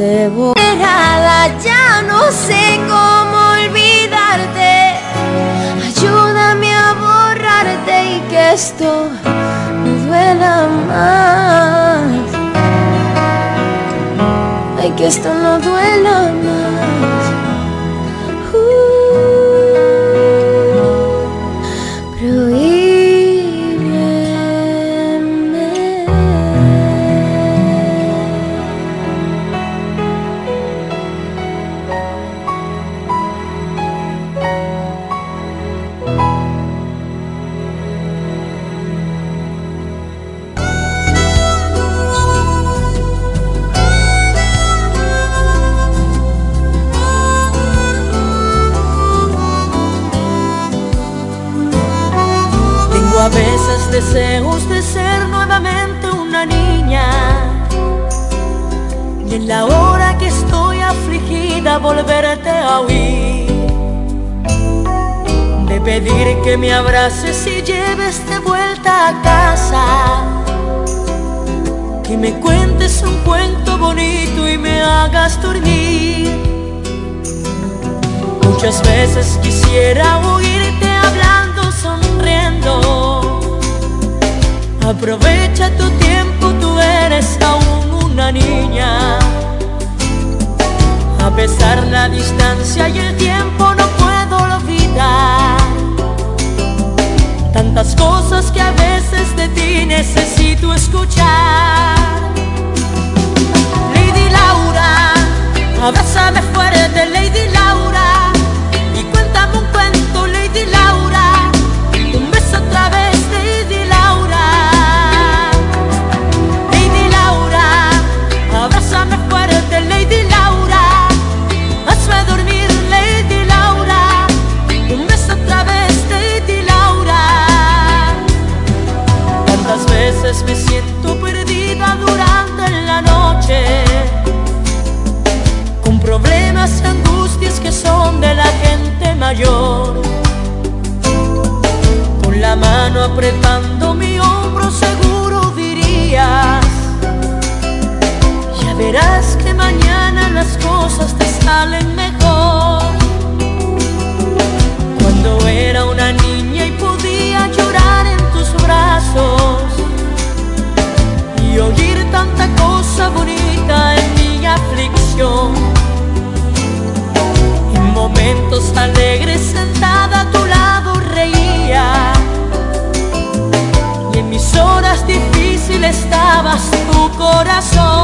debo. Ya no sé cómo olvidarte. Ayúdame a borrarte y que esto no duela más. Ay, que esto no duela que me abraces y lleves de vuelta a casa. Que me cuentes un cuento bonito y me hagas dormir. Muchas veces quisiera oírte hablando, sonriendo Aprovecha tu tiempo, tú eres aún una niña. A pesar la distancia y el tiempo no puedo olvidar. Tantas cosas que a veces de ti necesito escuchar. Lady Laura, abrázame fuerte, Lady Laura, Con la mano apretando mi hombro seguro dirías, ya verás que mañana las cosas te salen mejor. Cuando era una niña y podía llorar en tus brazos y oír tanta cosa bonita en mi aflicción. En momentos alegres sentada a tu lado reía y en mis horas difíciles estabas tu corazón.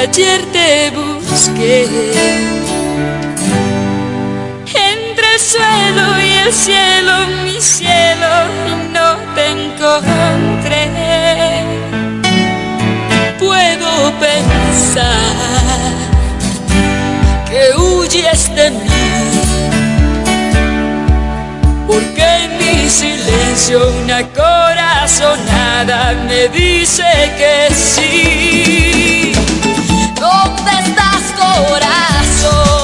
Ayer te busqué entre el suelo y el cielo, mi cielo, y no te encontré. Puedo pensar que huyes de mí, porque en mi silencio una corazonada me dice que sí. ¿Dónde estás, corazón?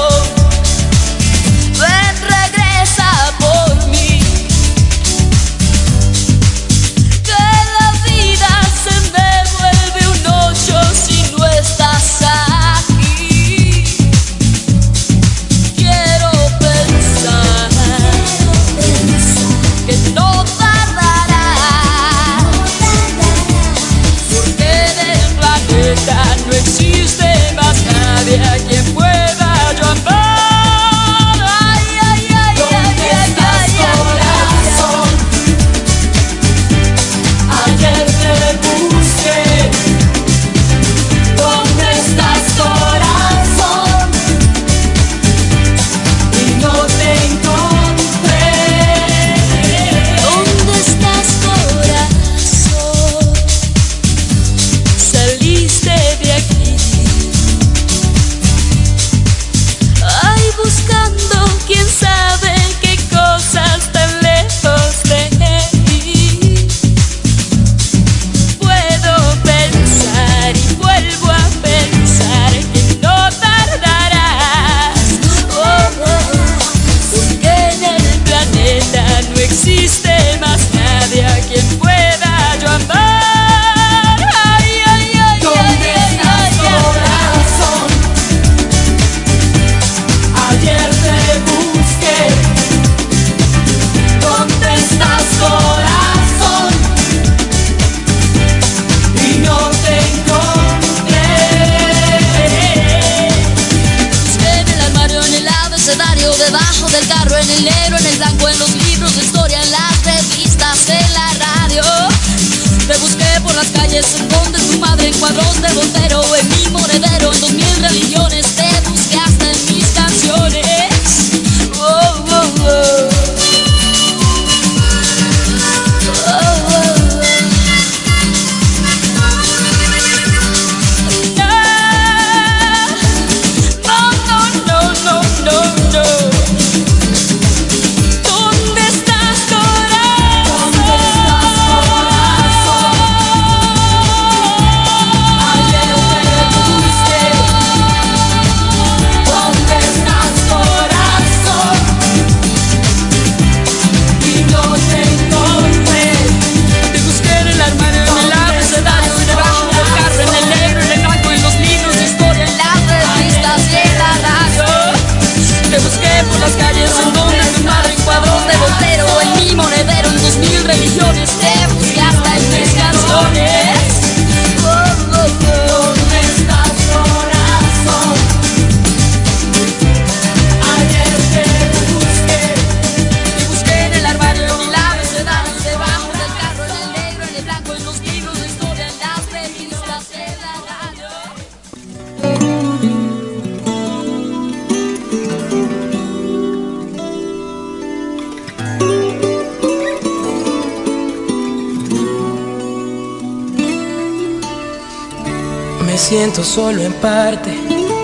solo en parte,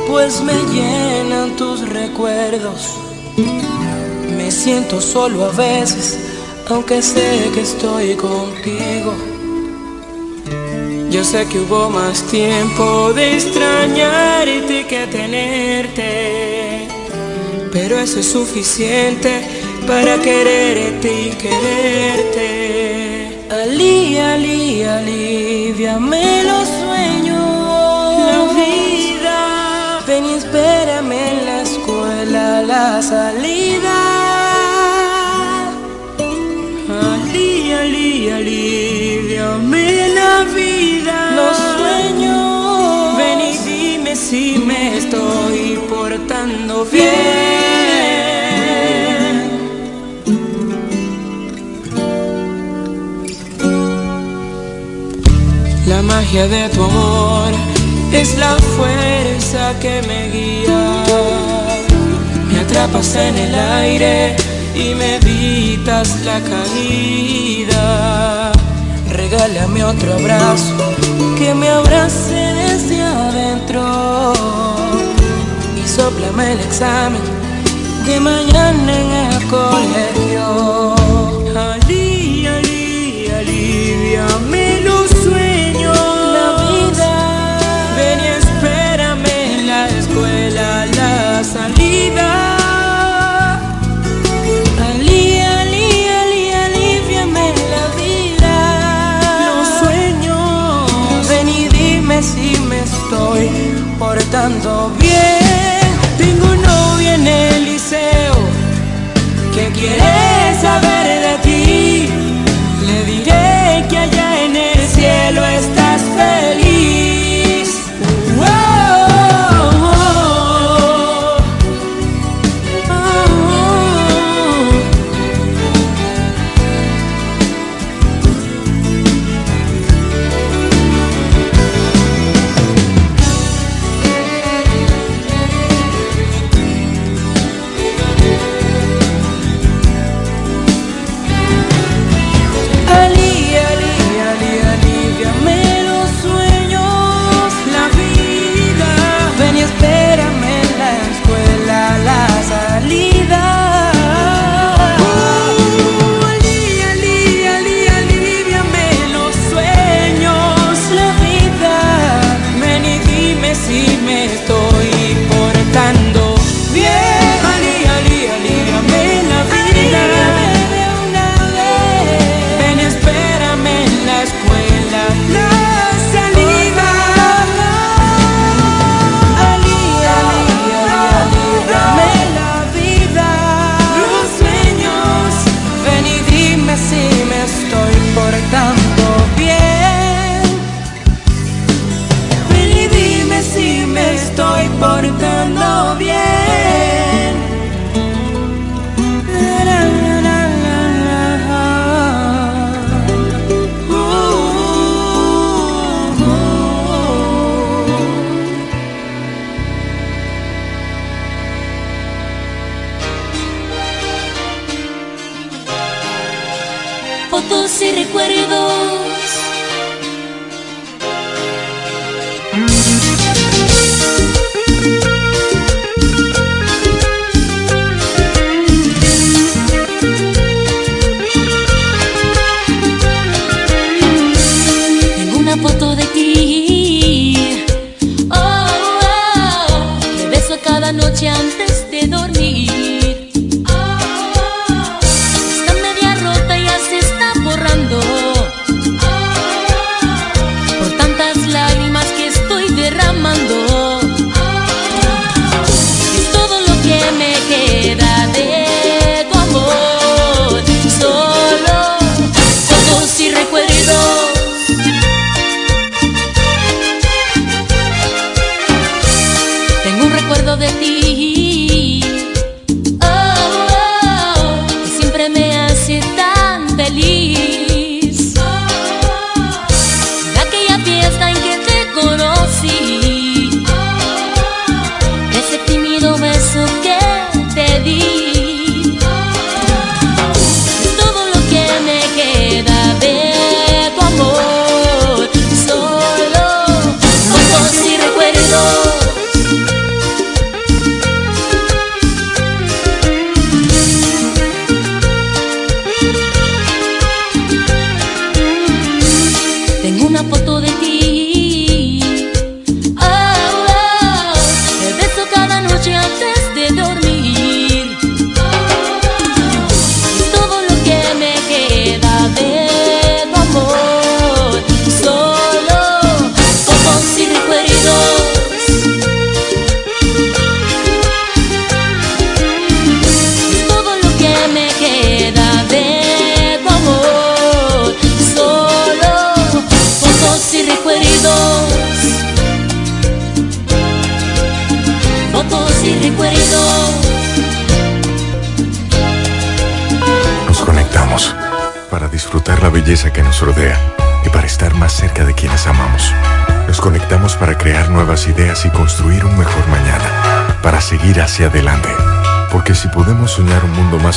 pues me llenan tus recuerdos. Me siento solo a veces, aunque sé que estoy contigo. Yo sé que hubo más tiempo de extrañarte que tenerte, pero eso es suficiente para quererte y quererte. Ali, Ali, aliviame los la salida. Ali, ali, aliviame la vida. Los sueños. Ven y dime si me estoy portando bien. La magia de tu amor es la fuerza que me guía atrapas en el aire y meditas la caída. Regálame otro abrazo que me abrace desde adentro y soplame el examen de mañana en el colegio.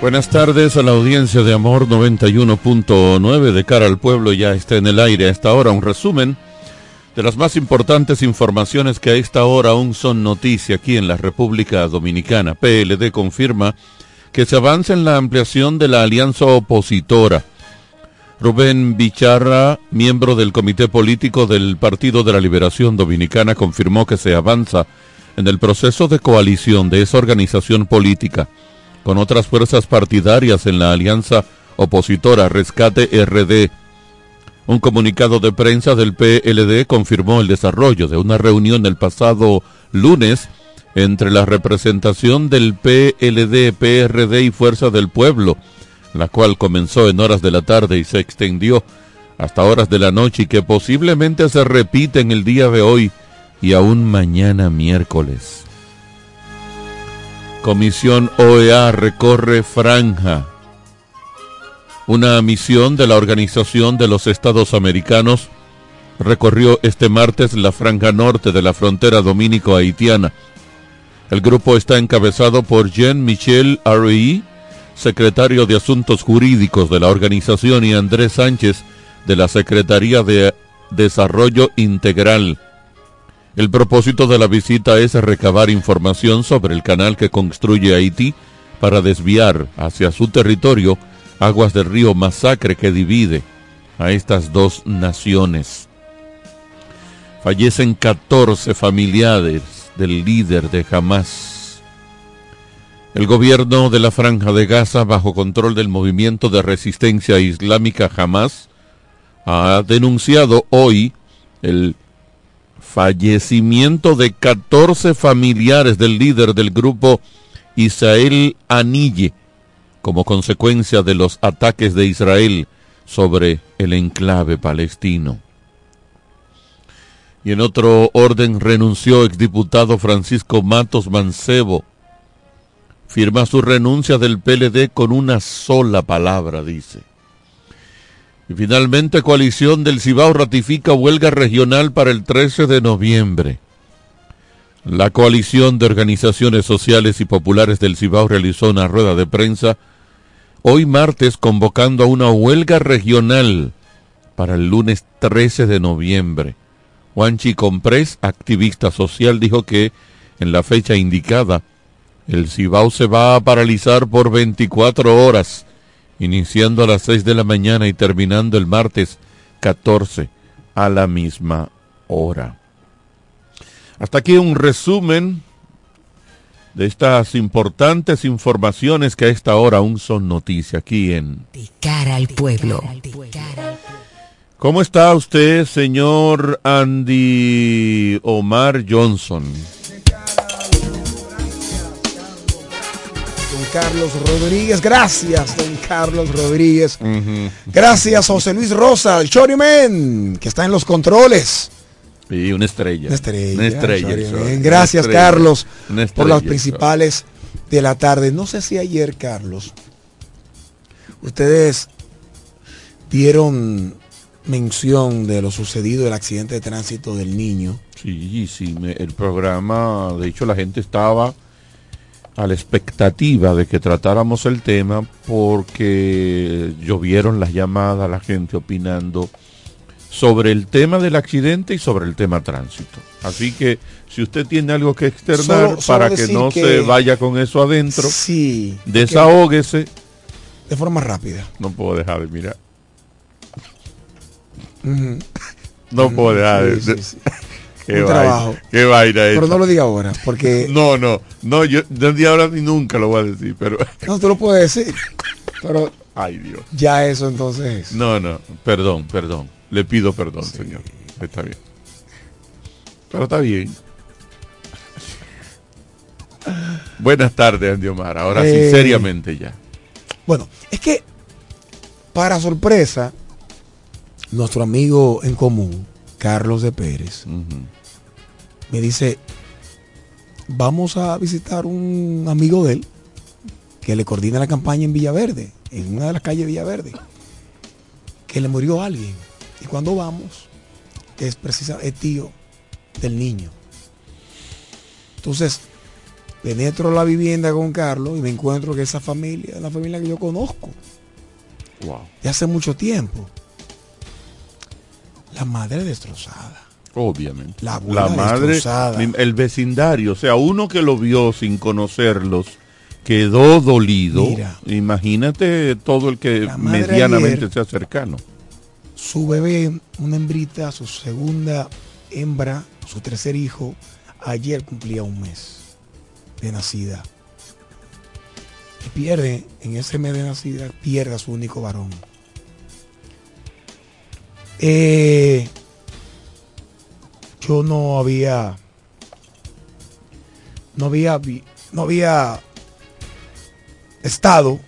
Buenas tardes a la audiencia de Amor 91.9 de cara al pueblo ya está en el aire a esta hora un resumen de las más importantes informaciones que a esta hora aún son noticia aquí en la República Dominicana. PLD confirma que se avanza en la ampliación de la alianza opositora. Rubén Bicharra, miembro del Comité Político del Partido de la Liberación Dominicana, confirmó que se avanza en el proceso de coalición de esa organización política con otras fuerzas partidarias en la alianza opositora Rescate RD. Un comunicado de prensa del PLD confirmó el desarrollo de una reunión el pasado lunes entre la representación del PLD, PRD y Fuerza del Pueblo, la cual comenzó en horas de la tarde y se extendió hasta horas de la noche y que posiblemente se repite en el día de hoy y aún mañana miércoles. Comisión OEA recorre Franja. Una misión de la Organización de los Estados Americanos recorrió este martes la franja norte de la frontera dominico-haitiana. El grupo está encabezado por Jean-Michel Arui, secretario de Asuntos Jurídicos de la organización, y Andrés Sánchez, de la Secretaría de Desarrollo Integral. El propósito de la visita es recabar información sobre el canal que construye Haití para desviar hacia su territorio aguas del río Masacre que divide a estas dos naciones. Fallecen 14 familiares del líder de Hamas. El gobierno de la Franja de Gaza, bajo control del movimiento de resistencia islámica Hamas, ha denunciado hoy el fallecimiento de 14 familiares del líder del grupo Israel Anille como consecuencia de los ataques de Israel sobre el enclave palestino. Y en otro orden renunció exdiputado Francisco Matos Mancebo. Firma su renuncia del PLD con una sola palabra, dice. Y finalmente Coalición del Cibao ratifica huelga regional para el 13 de noviembre. La coalición de organizaciones sociales y populares del Cibao realizó una rueda de prensa hoy martes convocando a una huelga regional para el lunes 13 de noviembre. Juanchi Comprés, activista social, dijo que en la fecha indicada el Cibao se va a paralizar por 24 horas iniciando a las 6 de la mañana y terminando el martes 14 a la misma hora. Hasta aquí un resumen de estas importantes informaciones que a esta hora aún son noticia aquí en De cara al pueblo. ¿Cómo está usted, señor Andy Omar Johnson? Carlos Rodríguez, gracias, don Carlos Rodríguez. Gracias, José Luis Rosa, el Chorimen, que está en los controles. Sí, una estrella. Una estrella. Una estrella. Una Gracias, estrella. Carlos, Una por las principales de la tarde. No sé si ayer, Carlos, ustedes dieron mención de lo sucedido del accidente de tránsito del niño. Sí, sí, me- el programa, de hecho la gente estaba a la expectativa de que tratáramos el tema porque llovieron las llamadas, la gente opinando sobre el tema del accidente y sobre el tema tránsito. Así que si usted tiene algo que externar Solo- solo para que no que- se vaya con eso adentro, Sí. desahóguese. De forma rápida. No puedo dejar de mirar. No puedo dejar de... Sí, de- sí, sí. Qué Un vaina, trabajo. qué vaina Pero no lo diga ahora, porque No, no, no, yo no de ahora ni nunca lo voy a decir, pero... no tú lo puedes decir. Pero Ay, Dios. ya eso entonces. No, no, perdón, perdón. Le pido perdón, señor. Está bien. Pero está bien. Buenas tardes, Andy Omar. Ahora sí, Eh, seriamente ya. Bueno, es que para sorpresa, nuestro amigo en común, Carlos de Pérez, me dice, vamos a visitar un amigo de él que le coordina la campaña en Villaverde, en una de las calles de Villaverde, que le murió alguien. Y cuando vamos, es precisamente tío del niño. Entonces, penetro la vivienda con Carlos y me encuentro que esa familia es la familia que yo conozco Wow. de hace mucho tiempo. La madre destrozada. Obviamente. La abuela madre, destrozada. el vecindario, o sea, uno que lo vio sin conocerlos, quedó dolido. Mira. Imagínate todo el que medianamente ayer- sea cercano. Su bebé, una hembrita, su segunda hembra, su tercer hijo, ayer cumplía un mes de nacida. Y pierde, en ese mes de nacida, pierde a su único varón. Eh, yo no había, no había, no había estado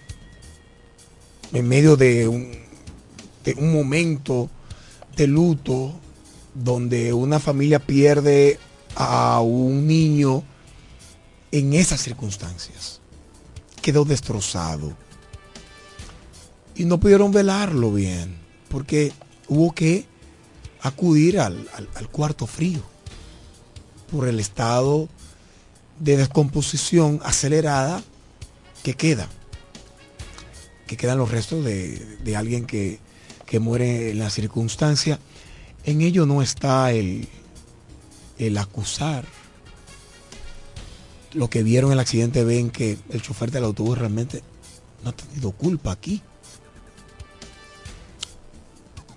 en medio de un, de un momento de luto donde una familia pierde a un niño en esas circunstancias. Quedó destrozado. Y no pudieron velarlo bien, porque hubo que acudir al, al- cuarto frío por el estado de descomposición acelerada que queda que quedan los restos de, de alguien que, que muere en la circunstancia. En ello no está el, el acusar. Lo que vieron el accidente ven que el chofer del autobús realmente no ha tenido culpa aquí.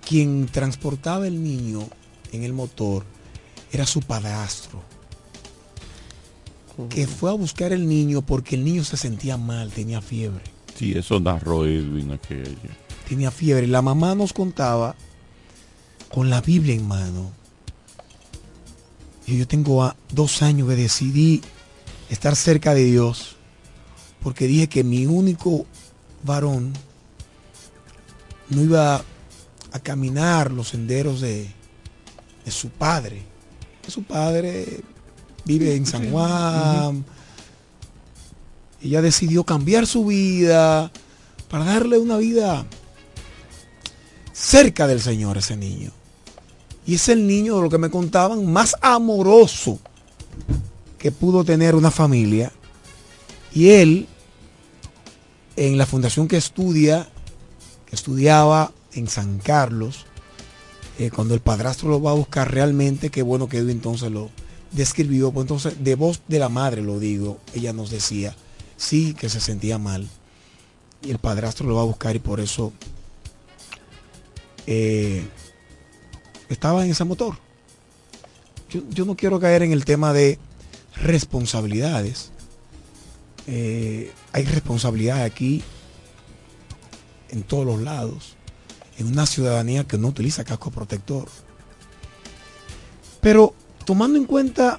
Quien transportaba el niño en el motor era su padrastro, que fue a buscar el niño porque el niño se sentía mal, tenía fiebre Sí, eso narró Edwin aquella. tenía fiebre. La mamá nos contaba con la Biblia en mano. Y yo tengo a- dos años que decidí estar cerca de Dios porque dije que mi único varón no iba a caminar los senderos de, de su padre. Que Su padre vive en San Juan. Ella decidió cambiar su vida para darle una vida cerca del Señor a ese niño. Y es el niño, de lo que me contaban, más amoroso que pudo tener una familia. Y él, en la fundación que estudia, que estudiaba en San Carlos, eh, cuando el padrastro lo va a buscar realmente, qué bueno que él entonces lo describió, pues entonces de voz de la madre lo digo, ella nos decía, sí que se sentía mal. Y el padrastro lo va a buscar y por eso eh, estaba en ese motor. Yo, yo no quiero caer en el tema de responsabilidades. Eh, hay responsabilidad aquí en todos los lados. En una ciudadanía que no utiliza casco protector. Pero tomando en cuenta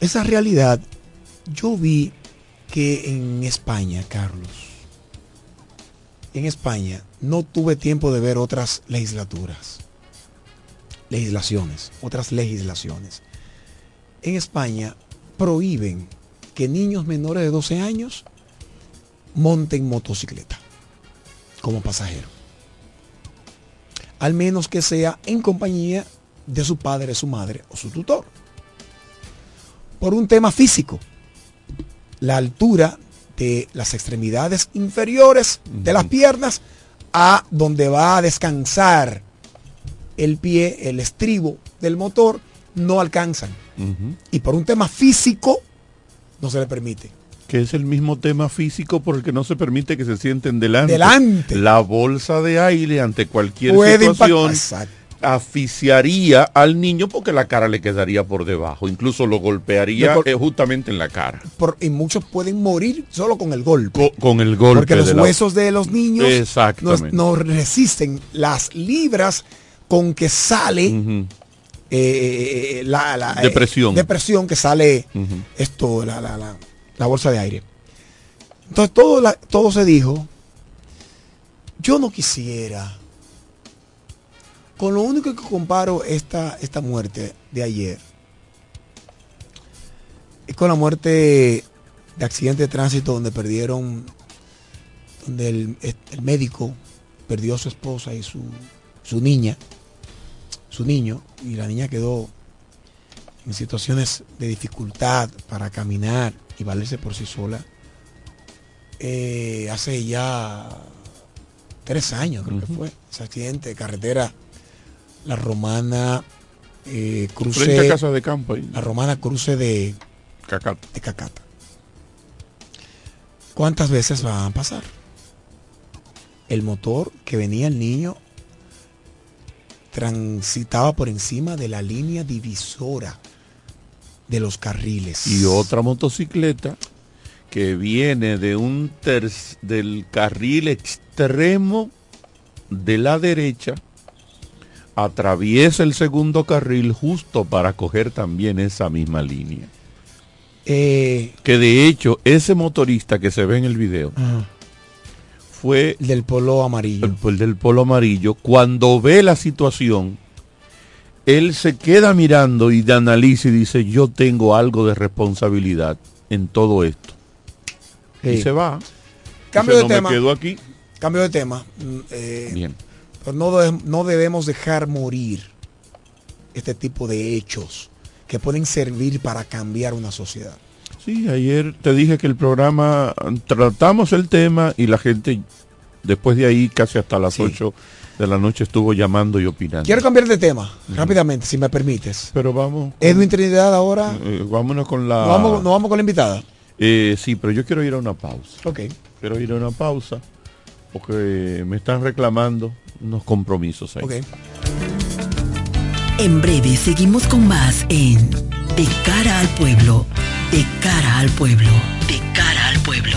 esa realidad, yo vi que en España, Carlos, en España no tuve tiempo de ver otras legislaturas, legislaciones, otras legislaciones. En España prohíben que niños menores de 12 años monten motocicleta como pasajero. Al menos que sea en compañía de su padre, su madre o su tutor. Por un tema físico. La altura de las extremidades inferiores de las piernas a donde va a descansar el pie, el estribo del motor, no alcanzan. Y por un tema físico no se le permite. Que es el mismo tema físico por el que no se permite que se sienten delante. Delante. La bolsa de aire ante cualquier Puede situación asfixiaría al niño porque la cara le quedaría por debajo. Incluso lo golpearía eh, justamente en la cara. Por- y muchos pueden morir solo con el golpe. Co- con el golpe. Porque los de la- huesos de los niños no, resisten las libras con que sale Ujú. eh, la, la, eh, Depresión. depresión que sale esto, la, la- bolsa de aire. Entonces todo, todo se dijo, yo no quisiera, con lo único que comparo esta, esta muerte de ayer, es con la muerte de accidente de tránsito donde perdieron, donde el, el médico perdió a su esposa y su, su niña, su niño, y la niña quedó en situaciones de dificultad para caminar y valerse por sí sola. Eh, hace ya tres años creo que fue ese accidente de carretera la romana eh, cruce casa de campo. ahí. la romana cruce de Cacata. de Cacata. ¿Cuántas veces van a pasar? El motor que venía el niño transitaba por encima de la línea divisora de los carriles. Y otra motocicleta que viene de un ter- del carril extremo de la derecha, atraviesa el segundo carril justo para coger también esa misma línea. Eh, Que de hecho, ese motorista que se ve en el video fue el del polo amarillo. el, el del polo amarillo. Cuando ve la situación, él se queda mirando y de analiza y dice, yo tengo algo de responsabilidad en todo esto. Y se va. Cambio de "No tema. Me quedo aquí. Cambio de tema. Mm, eh, Bien. pero no, no debemos dejar morir este tipo de hechos que pueden servir para cambiar una sociedad. Sí, ayer te dije que el programa tratamos el tema y la gente después de ahí casi hasta las Sí. 8 de la noche estuvo llamando y opinando. Quiero cambiar de tema rápidamente, si me permites. Pero vamos. Edwin Trinidad ahora. eh, vámonos con la. ¿No vamos, con la invitada? Eh, sí, pero yo quiero ir a una pausa. Ok. Quiero ir a una pausa porque me están reclamando unos compromisos ahí. Ok. En breve seguimos con más en De cara al pueblo, de cara al pueblo, de cara al pueblo.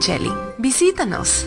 Micheli. Visítanos.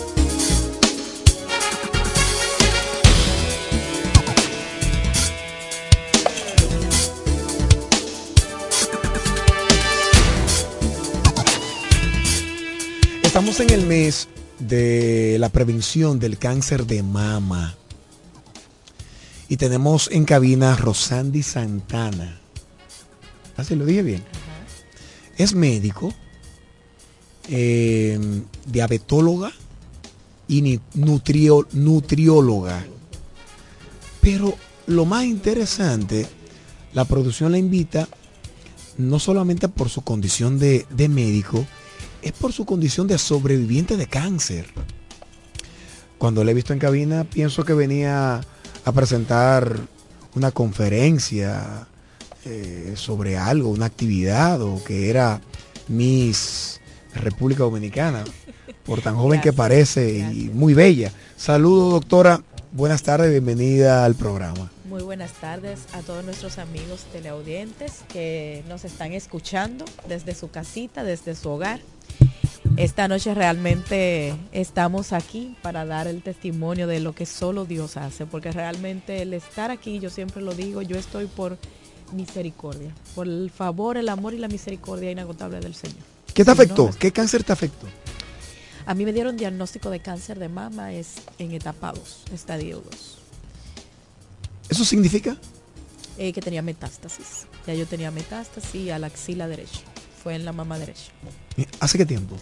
Estamos en el mes de la prevención del cáncer de mama. Y tenemos en cabina a Rosandi Santana. Así lo dije bien. Es médico, eh, diabetóloga y nutrio- nutrióloga. Pero lo más interesante, la producción la invita no solamente por su condición de, de médico, es por su condición de sobreviviente de cáncer. Cuando le he visto en cabina, pienso que venía a presentar una conferencia eh, sobre algo, una actividad, o que era Miss República Dominicana, por tan joven que parece y muy bella. Saludos, doctora. Buenas tardes, bienvenida al programa. Muy buenas tardes a todos nuestros amigos teleaudientes que nos están escuchando desde su casita, desde su hogar. Esta noche realmente estamos aquí para dar el testimonio de lo que solo Dios hace, porque realmente el estar aquí, yo siempre lo digo, yo estoy por misericordia, por el favor, el amor y la misericordia inagotable del Señor. ¿Qué te afectó? no ¿Qué cáncer te afectó? a mí me dieron diagnóstico de cáncer de mama es en etapa 2, estadio 2. ¿Eso significa? eh, que tenía metástasis. Ya yo tenía metástasis a la axila derecha. Fue en la mama derecha. ¿Hace qué tiempo?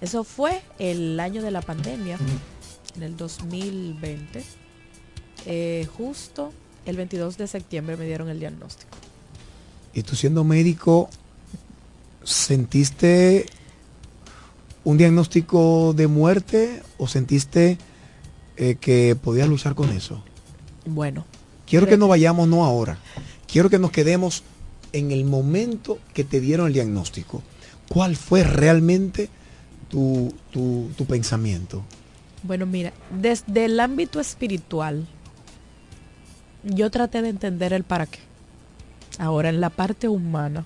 Eso fue el año de la pandemia, en el 2020. Eh, justo el 22 de septiembre me dieron el diagnóstico. Y tú siendo médico, ¿sentiste un diagnóstico de muerte o sentiste eh, que podías luchar con eso? Bueno. Quiero que no vayamos no ahora. Quiero que nos quedemos en el momento que te dieron el diagnóstico. ¿Cuál fue realmente tu, tu- tu pensamiento? Bueno, mira, desde el ámbito espiritual, yo traté de entender el para qué. Ahora, en la parte humana,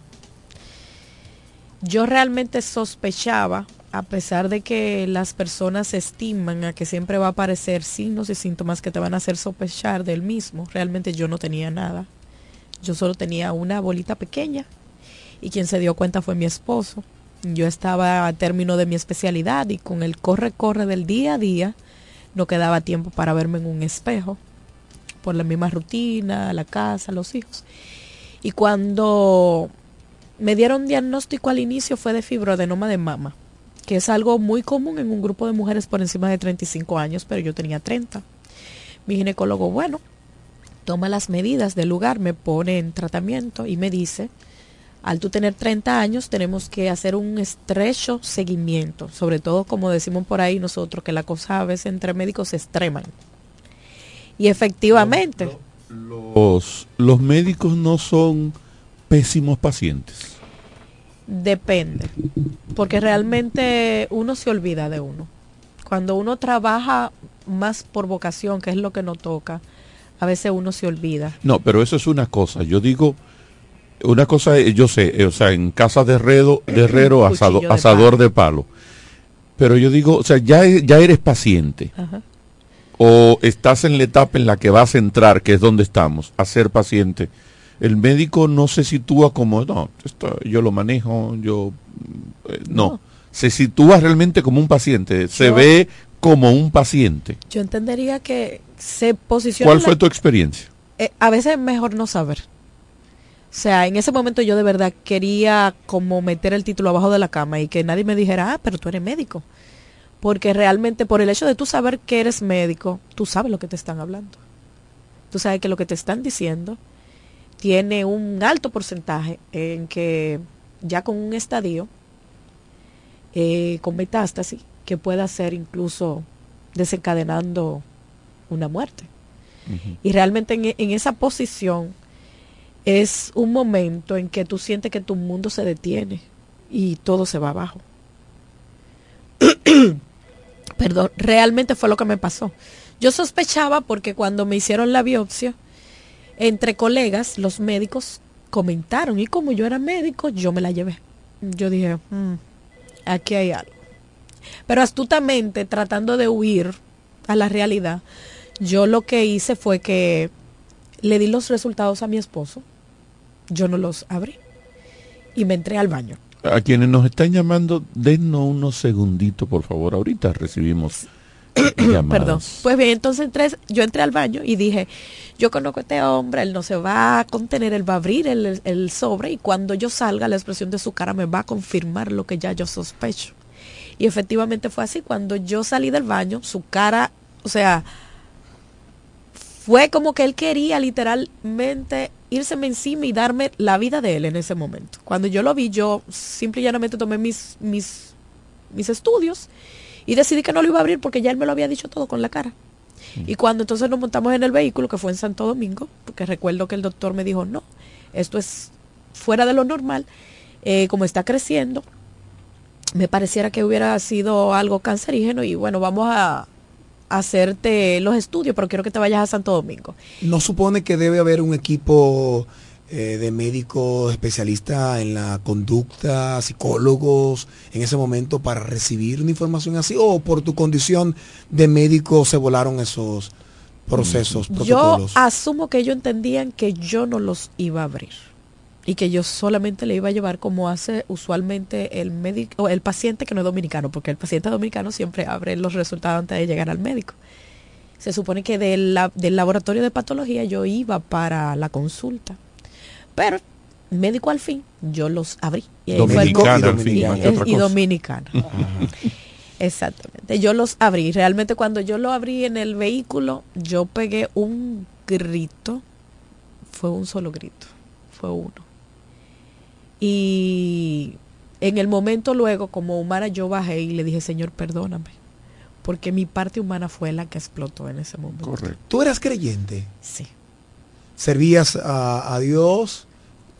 yo realmente sospechaba, a pesar de que las personas estiman a que siempre va a aparecer signos y síntomas que te van a hacer sospechar del mismo, realmente yo no tenía nada. Yo solo tenía una bolita pequeña y quien se dio cuenta fue mi esposo. Yo estaba a término de mi especialidad y con el corre-corre del día a día no quedaba tiempo para verme en un espejo por la misma rutina, la casa, los hijos. Y cuando me dieron diagnóstico al inicio fue de fibroadenoma de mama, que es algo muy común en un grupo de mujeres por encima de 35 años, pero yo tenía 30. Mi ginecólogo, bueno, toma las medidas del lugar, me pone en tratamiento y me dice, al tú tener 30 años tenemos que hacer un estrecho seguimiento, sobre todo como decimos por ahí nosotros, que la cosa a veces entre médicos se extreman. Y efectivamente. Los, los médicos no son pésimos pacientes. Depende, porque realmente uno se olvida de uno. Cuando uno trabaja más por vocación, que es lo que nos toca, a veces uno se olvida. No, pero eso es una cosa. Yo digo, una cosa, yo sé, o sea, en casa de herrero, de herrero asador de palo. Pero yo digo, o sea, ya, ya eres paciente. O estás en la etapa en la que vas a entrar, que es donde estamos, a ser paciente el médico no se sitúa como, no, esto yo lo manejo, yo... Eh, no. se sitúa realmente como un paciente, se ve como un paciente. Yo entendería que se posiciona... ¿Cuál fue tu experiencia? Eh, a veces es mejor no saber. O sea, en ese momento yo de verdad quería como meter el título abajo de la cama y que nadie me dijera, ah, pero tú eres médico. Porque realmente por el hecho de tú saber que eres médico, tú sabes lo que te están hablando. Tú sabes que lo que te están diciendo tiene un alto porcentaje en que ya con un estadio, eh, con metástasis, que pueda ser incluso desencadenando una muerte. Y realmente en, en, esa posición es un momento en que tú sientes que tu mundo se detiene y todo se va abajo. Perdón, realmente fue lo que me pasó. Yo sospechaba porque cuando me hicieron la biopsia, entre colegas, los médicos comentaron y como yo era médico, yo me la llevé. Yo dije, mm, aquí hay algo. Pero astutamente, tratando de huir a la realidad, yo lo que hice fue que le di los resultados a mi esposo, yo no los abrí y me entré al baño. A quienes nos están llamando, dennos unos segunditos, por favor. Ahorita recibimos Perdón. Pues bien, entonces yo entré al baño y dije, yo conozco a este hombre, él no se va a contener, él va a abrir el, el, sobre y cuando yo salga la expresión de su cara me va a confirmar lo que ya yo sospecho. Y efectivamente fue así, cuando yo salí del baño, su cara, o sea, fue como que él quería literalmente írseme encima y darme la vida de él en ese momento. Cuando yo lo vi, yo simple y llanamente tomé mis, mis, mis estudios y decidí que no lo iba a abrir porque ya él me lo había dicho todo con la cara. Y cuando entonces nos montamos en el vehículo, que fue en Santo Domingo, porque recuerdo que el doctor me dijo, no, esto es fuera de lo normal, eh, como está creciendo, me pareciera que hubiera sido algo cancerígeno y bueno, vamos a, hacerte los estudios, pero quiero que te vayas a Santo Domingo. ¿No supone que debe haber un equipo eh, de médicos especialistas en la conducta, psicólogos en ese momento para recibir una información así? ¿O por tu condición de médico se volaron esos procesos, Yo asumo que ellos entendían que yo no los iba a abrir y que yo solamente le iba a llevar como hace usualmente el médico el paciente que no es dominicano, porque el paciente dominicano siempre abre los resultados antes de llegar al médico. Se supone que del laboratorio de patología yo iba para la consulta. Pero médico al fin, yo los abrí. Y dominicano al fin. Y, dominicano. Exactamente. Yo los abrí. Realmente cuando yo lo abrí en el vehículo, yo pegué un grito. Fue un solo grito. Fue uno. Y en el momento luego, como humana, yo bajé y le dije, Señor, perdóname. Porque mi parte humana fue la que explotó en ese momento. Correcto. ¿Tú eras creyente? Sí servías a, Dios.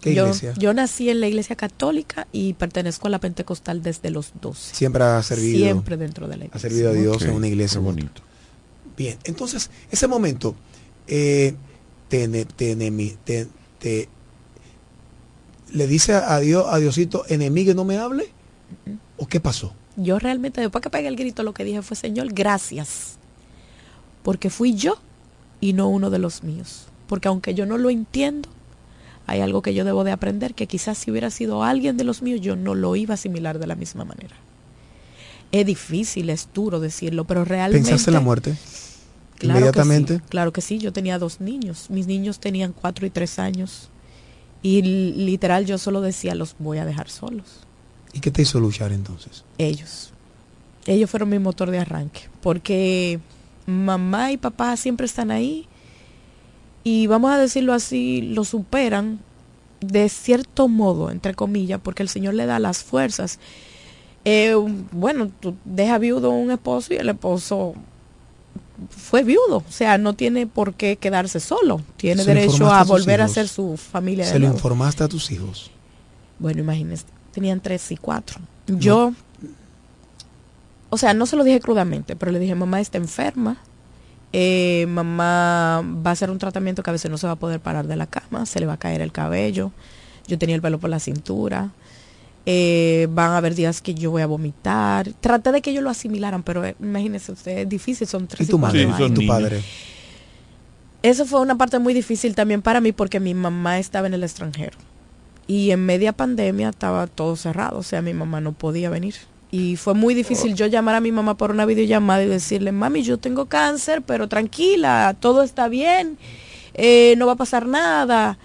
¿Qué yo, iglesia? Yo nací en la iglesia católica y pertenezco a la pentecostal desde los 12. Siempre ha servido. Siempre dentro de la iglesia. Ha servido a Dios en una iglesia. bonito. Bien, entonces, ese momento, eh, te, te, le dice a Dios, a Diosito, enemigo, no me hable. ¿O qué pasó? Yo realmente, después que pegué el grito, lo que dije fue, Señor, gracias. Porque fui yo y no uno de los míos porque aunque yo no lo entiendo, hay algo que yo debo de aprender, que quizás si hubiera sido alguien de los míos, yo no lo iba a asimilar de la misma manera. Es difícil, es duro decirlo, pero realmente... ¿Pensaste en la muerte? Claro inmediatamente. Que sí, claro que sí, yo tenía dos niños. Mis niños tenían cuatro y tres años. Y literal yo solo decía, los voy a dejar solos. ¿Y qué te hizo luchar entonces? Ellos. Ellos fueron mi motor de arranque. Porque mamá y papá siempre están ahí. Y vamos a decirlo así, lo superan de cierto modo, entre comillas, porque el Señor le da las fuerzas. Eh, bueno, tú deja viudo un esposo y el esposo fue viudo, o sea, no tiene por qué quedarse solo, tiene derecho a, volver a ser su familia. ¿Se lo informaste a tus hijos? Bueno, imagínese, tenían tres y cuatro. Yo, o sea, no se lo dije crudamente, pero le dije, mamá está enferma, eh, mamá va a hacer un tratamiento que a veces no se va a poder parar de la cama, se le va a caer el cabello, yo tenía el pelo por la cintura, eh, van a haber días que yo voy a vomitar. Traté de que ellos lo asimilaran, pero eh, imagínense usted, es difícil, son tres y, tu madre, ¿Y tu padre. Eso fue una parte muy difícil también para mí porque mi mamá estaba en el extranjero. Y en media pandemia estaba todo cerrado, o sea, mi mamá no podía venir. Y fue muy difícil yo llamar a mi mamá por una videollamada y decirle, mami, yo tengo cáncer, pero tranquila, todo está bien, eh, no va a pasar nada.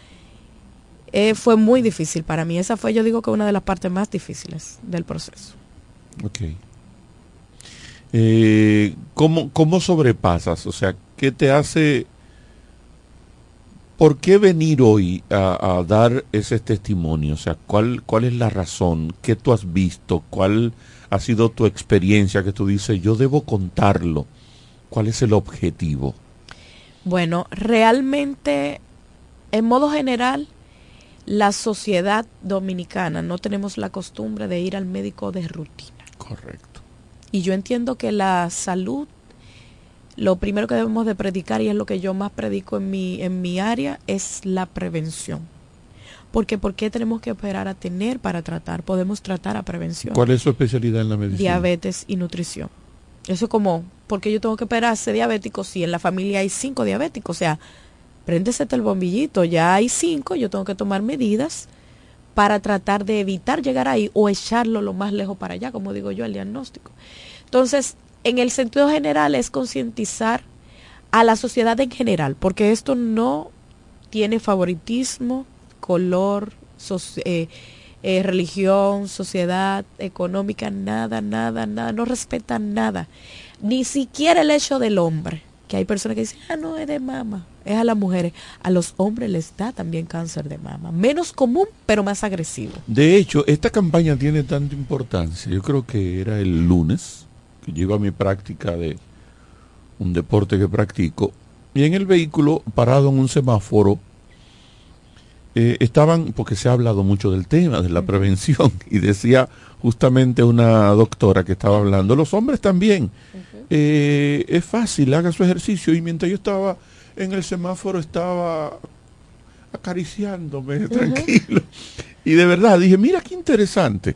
Eh, fue muy difícil para mí. Esa fue, yo digo que una de las partes más difíciles del proceso. Ok. Eh, ¿cómo, ¿Cómo sobrepasas? O sea, ¿qué te hace... ¿Por qué venir hoy a, dar ese testimonio? O sea, ¿cuál, ¿cuál es la razón? ¿Qué tú has visto? ¿Cuál ha sido tu experiencia que tú dices, yo debo contarlo? ¿Cuál es el objetivo? Bueno, realmente, en modo general, la sociedad dominicana no tenemos la costumbre de ir al médico de rutina. Correcto. Y yo entiendo que la salud, lo primero que debemos de predicar, y es lo que yo más predico en mi, en mi área, es la prevención. Porque ¿por qué tenemos que operar a tener para tratar? Podemos tratar a prevención. ¿Cuál es su especialidad en la medicina? Diabetes y nutrición. Eso como, porque yo tengo que operar a ser diabético si en la familia hay cinco diabéticos? O sea, préndese el bombillito, ya hay cinco, yo tengo que tomar medidas para tratar de evitar llegar ahí o echarlo lo más lejos para allá, como digo yo, el diagnóstico. Entonces, en el sentido general es concientizar a la sociedad en general, porque esto no tiene favoritismo, color, eh, eh, religión, sociedad, económica, nada, nada, nada, no respeta nada, ni siquiera el hecho del hombre que hay personas que dicen, ah, no, es de mama, es a las mujeres. A los hombres les da también cáncer de mama. Menos común, pero más agresivo. De hecho, esta campaña tiene tanta importancia. Yo creo que era el lunes que llego a mi práctica de un deporte que practico. Y en el vehículo, parado en un semáforo, eh, estaban, porque se ha hablado mucho del tema, de la prevención, y decía justamente una doctora que estaba hablando, los hombres también eh, es fácil, haga su ejercicio. Y mientras yo estaba en el semáforo, estaba acariciándome, tranquilo. Y de verdad dije, mira qué interesante.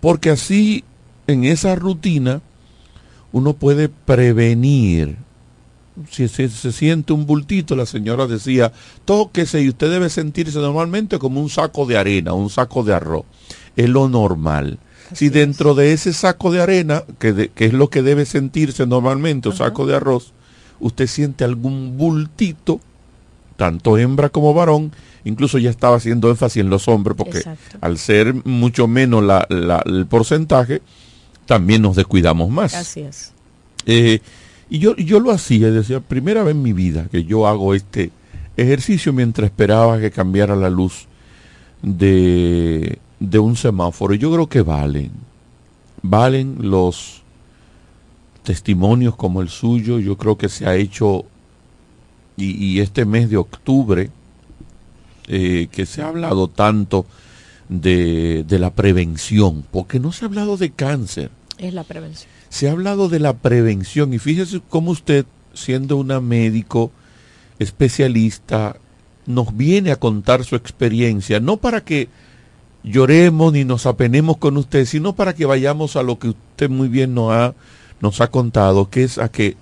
Porque así, en esa rutina, uno puede prevenir. Si se, se, siente un bultito, la señora decía, tóquese y usted debe sentirse normalmente como un saco de arena, un saco de arroz. Es lo normal si dentro de ese saco de arena, que, es lo que debe sentirse normalmente, o saco de arroz, usted siente algún bultito, tanto hembra como varón, incluso ya estaba haciendo énfasis en los hombres, porque al ser mucho menos el porcentaje, también nos descuidamos más. Así es. Eh, y yo, yo lo hacía, decía, primera vez en mi vida que yo hago este ejercicio mientras esperaba que cambiara la luz de, de un semáforo. Yo creo que valen. Valen los testimonios como el suyo. Yo creo que se ha hecho, y, este mes de octubre, eh, que se ha hablado tanto de, de la prevención, porque no se ha hablado de cáncer. Es la prevención. Se ha hablado de la prevención y fíjese cómo usted, siendo una médico especialista, nos viene a contar su experiencia, no para que lloremos ni nos apenemos con usted, sino para que vayamos a lo que usted muy bien nos ha, nos ha contado, que es a que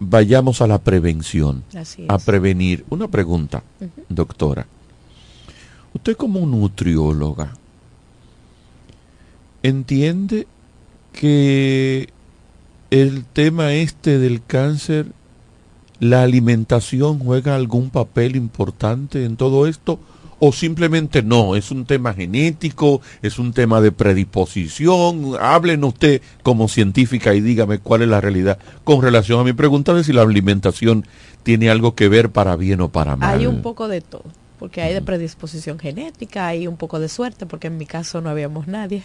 vayamos a la prevención, a prevenir. Una pregunta, doctora. Usted como nutrióloga, ¿entiende que el tema este del cáncer, la alimentación juega algún papel importante en todo esto? ¿O simplemente no? ¿Es un tema genético? ¿Es un tema de predisposición? Háblenos usted como científica y dígame cuál es la realidad con relación a mi pregunta de si la alimentación tiene algo que ver para bien o para mal. Hay un poco de todo, porque hay de predisposición genética, hay un poco de suerte, porque en mi caso no habíamos nadie.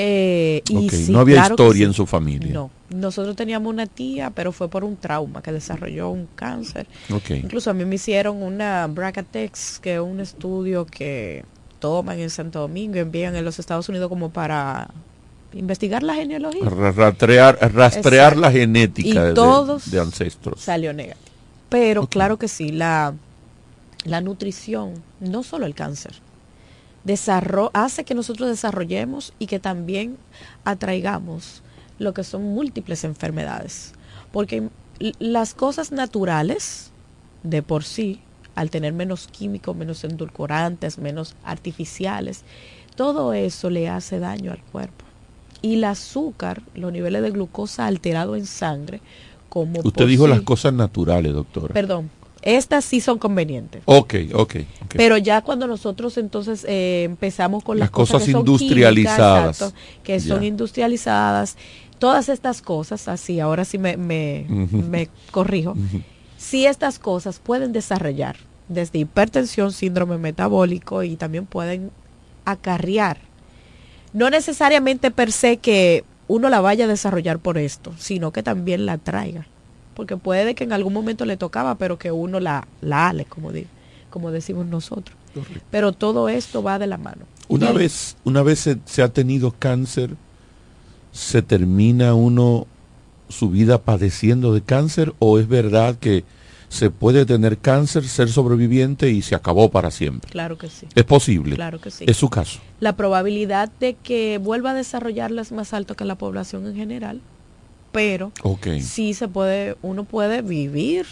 Eh, y sí, no había claro historia sí. en su familia. No, nosotros teníamos una tía, pero fue por un trauma que desarrolló un cáncer. Ok. Incluso a mí me hicieron una BRCA-TEX, que es un estudio que toman en Santo Domingo y envían en los Estados Unidos como para investigar la genealogía. Ra- Rastrear, rastrear Exacto. la genética Y de, todos de ancestros. Salió negativo. Pero claro que sí, la, la nutrición, no solo el cáncer, hace que nosotros desarrollemos y que también atraigamos lo que son múltiples enfermedades. Porque las cosas naturales, de por sí, al tener menos químicos, menos endulcorantes, menos artificiales, todo eso le hace daño al cuerpo. Y el azúcar, los niveles de glucosa alterado en sangre, como Usted dijo sí- las cosas naturales, doctora. Perdón, estas sí son convenientes. Ok, ok. ok. Pero ya cuando nosotros entonces eh, empezamos con las, Las cosas que son industrializadas. químicas, exacto, que son industrializadas, todas estas cosas, así, ahora sí me, me, me corrijo, si estas cosas pueden desarrollar desde hipertensión, síndrome metabólico y también pueden acarrear, no necesariamente per se que uno la vaya a desarrollar por esto, sino que también la traiga. Porque puede que en algún momento le tocaba, pero que uno la, la ale, como, di- como decimos nosotros. Pero todo esto va de la mano. Una vez, una vez se, se ha tenido cáncer, ¿se termina uno su vida padeciendo de cáncer o es verdad que se puede tener cáncer, ser sobreviviente y se acabó para siempre? Claro que sí. Es posible. Claro que sí. Es su caso. La probabilidad de que vuelva a desarrollarla es más alta que la población en general, pero Ok. sí se puede, uno puede vivir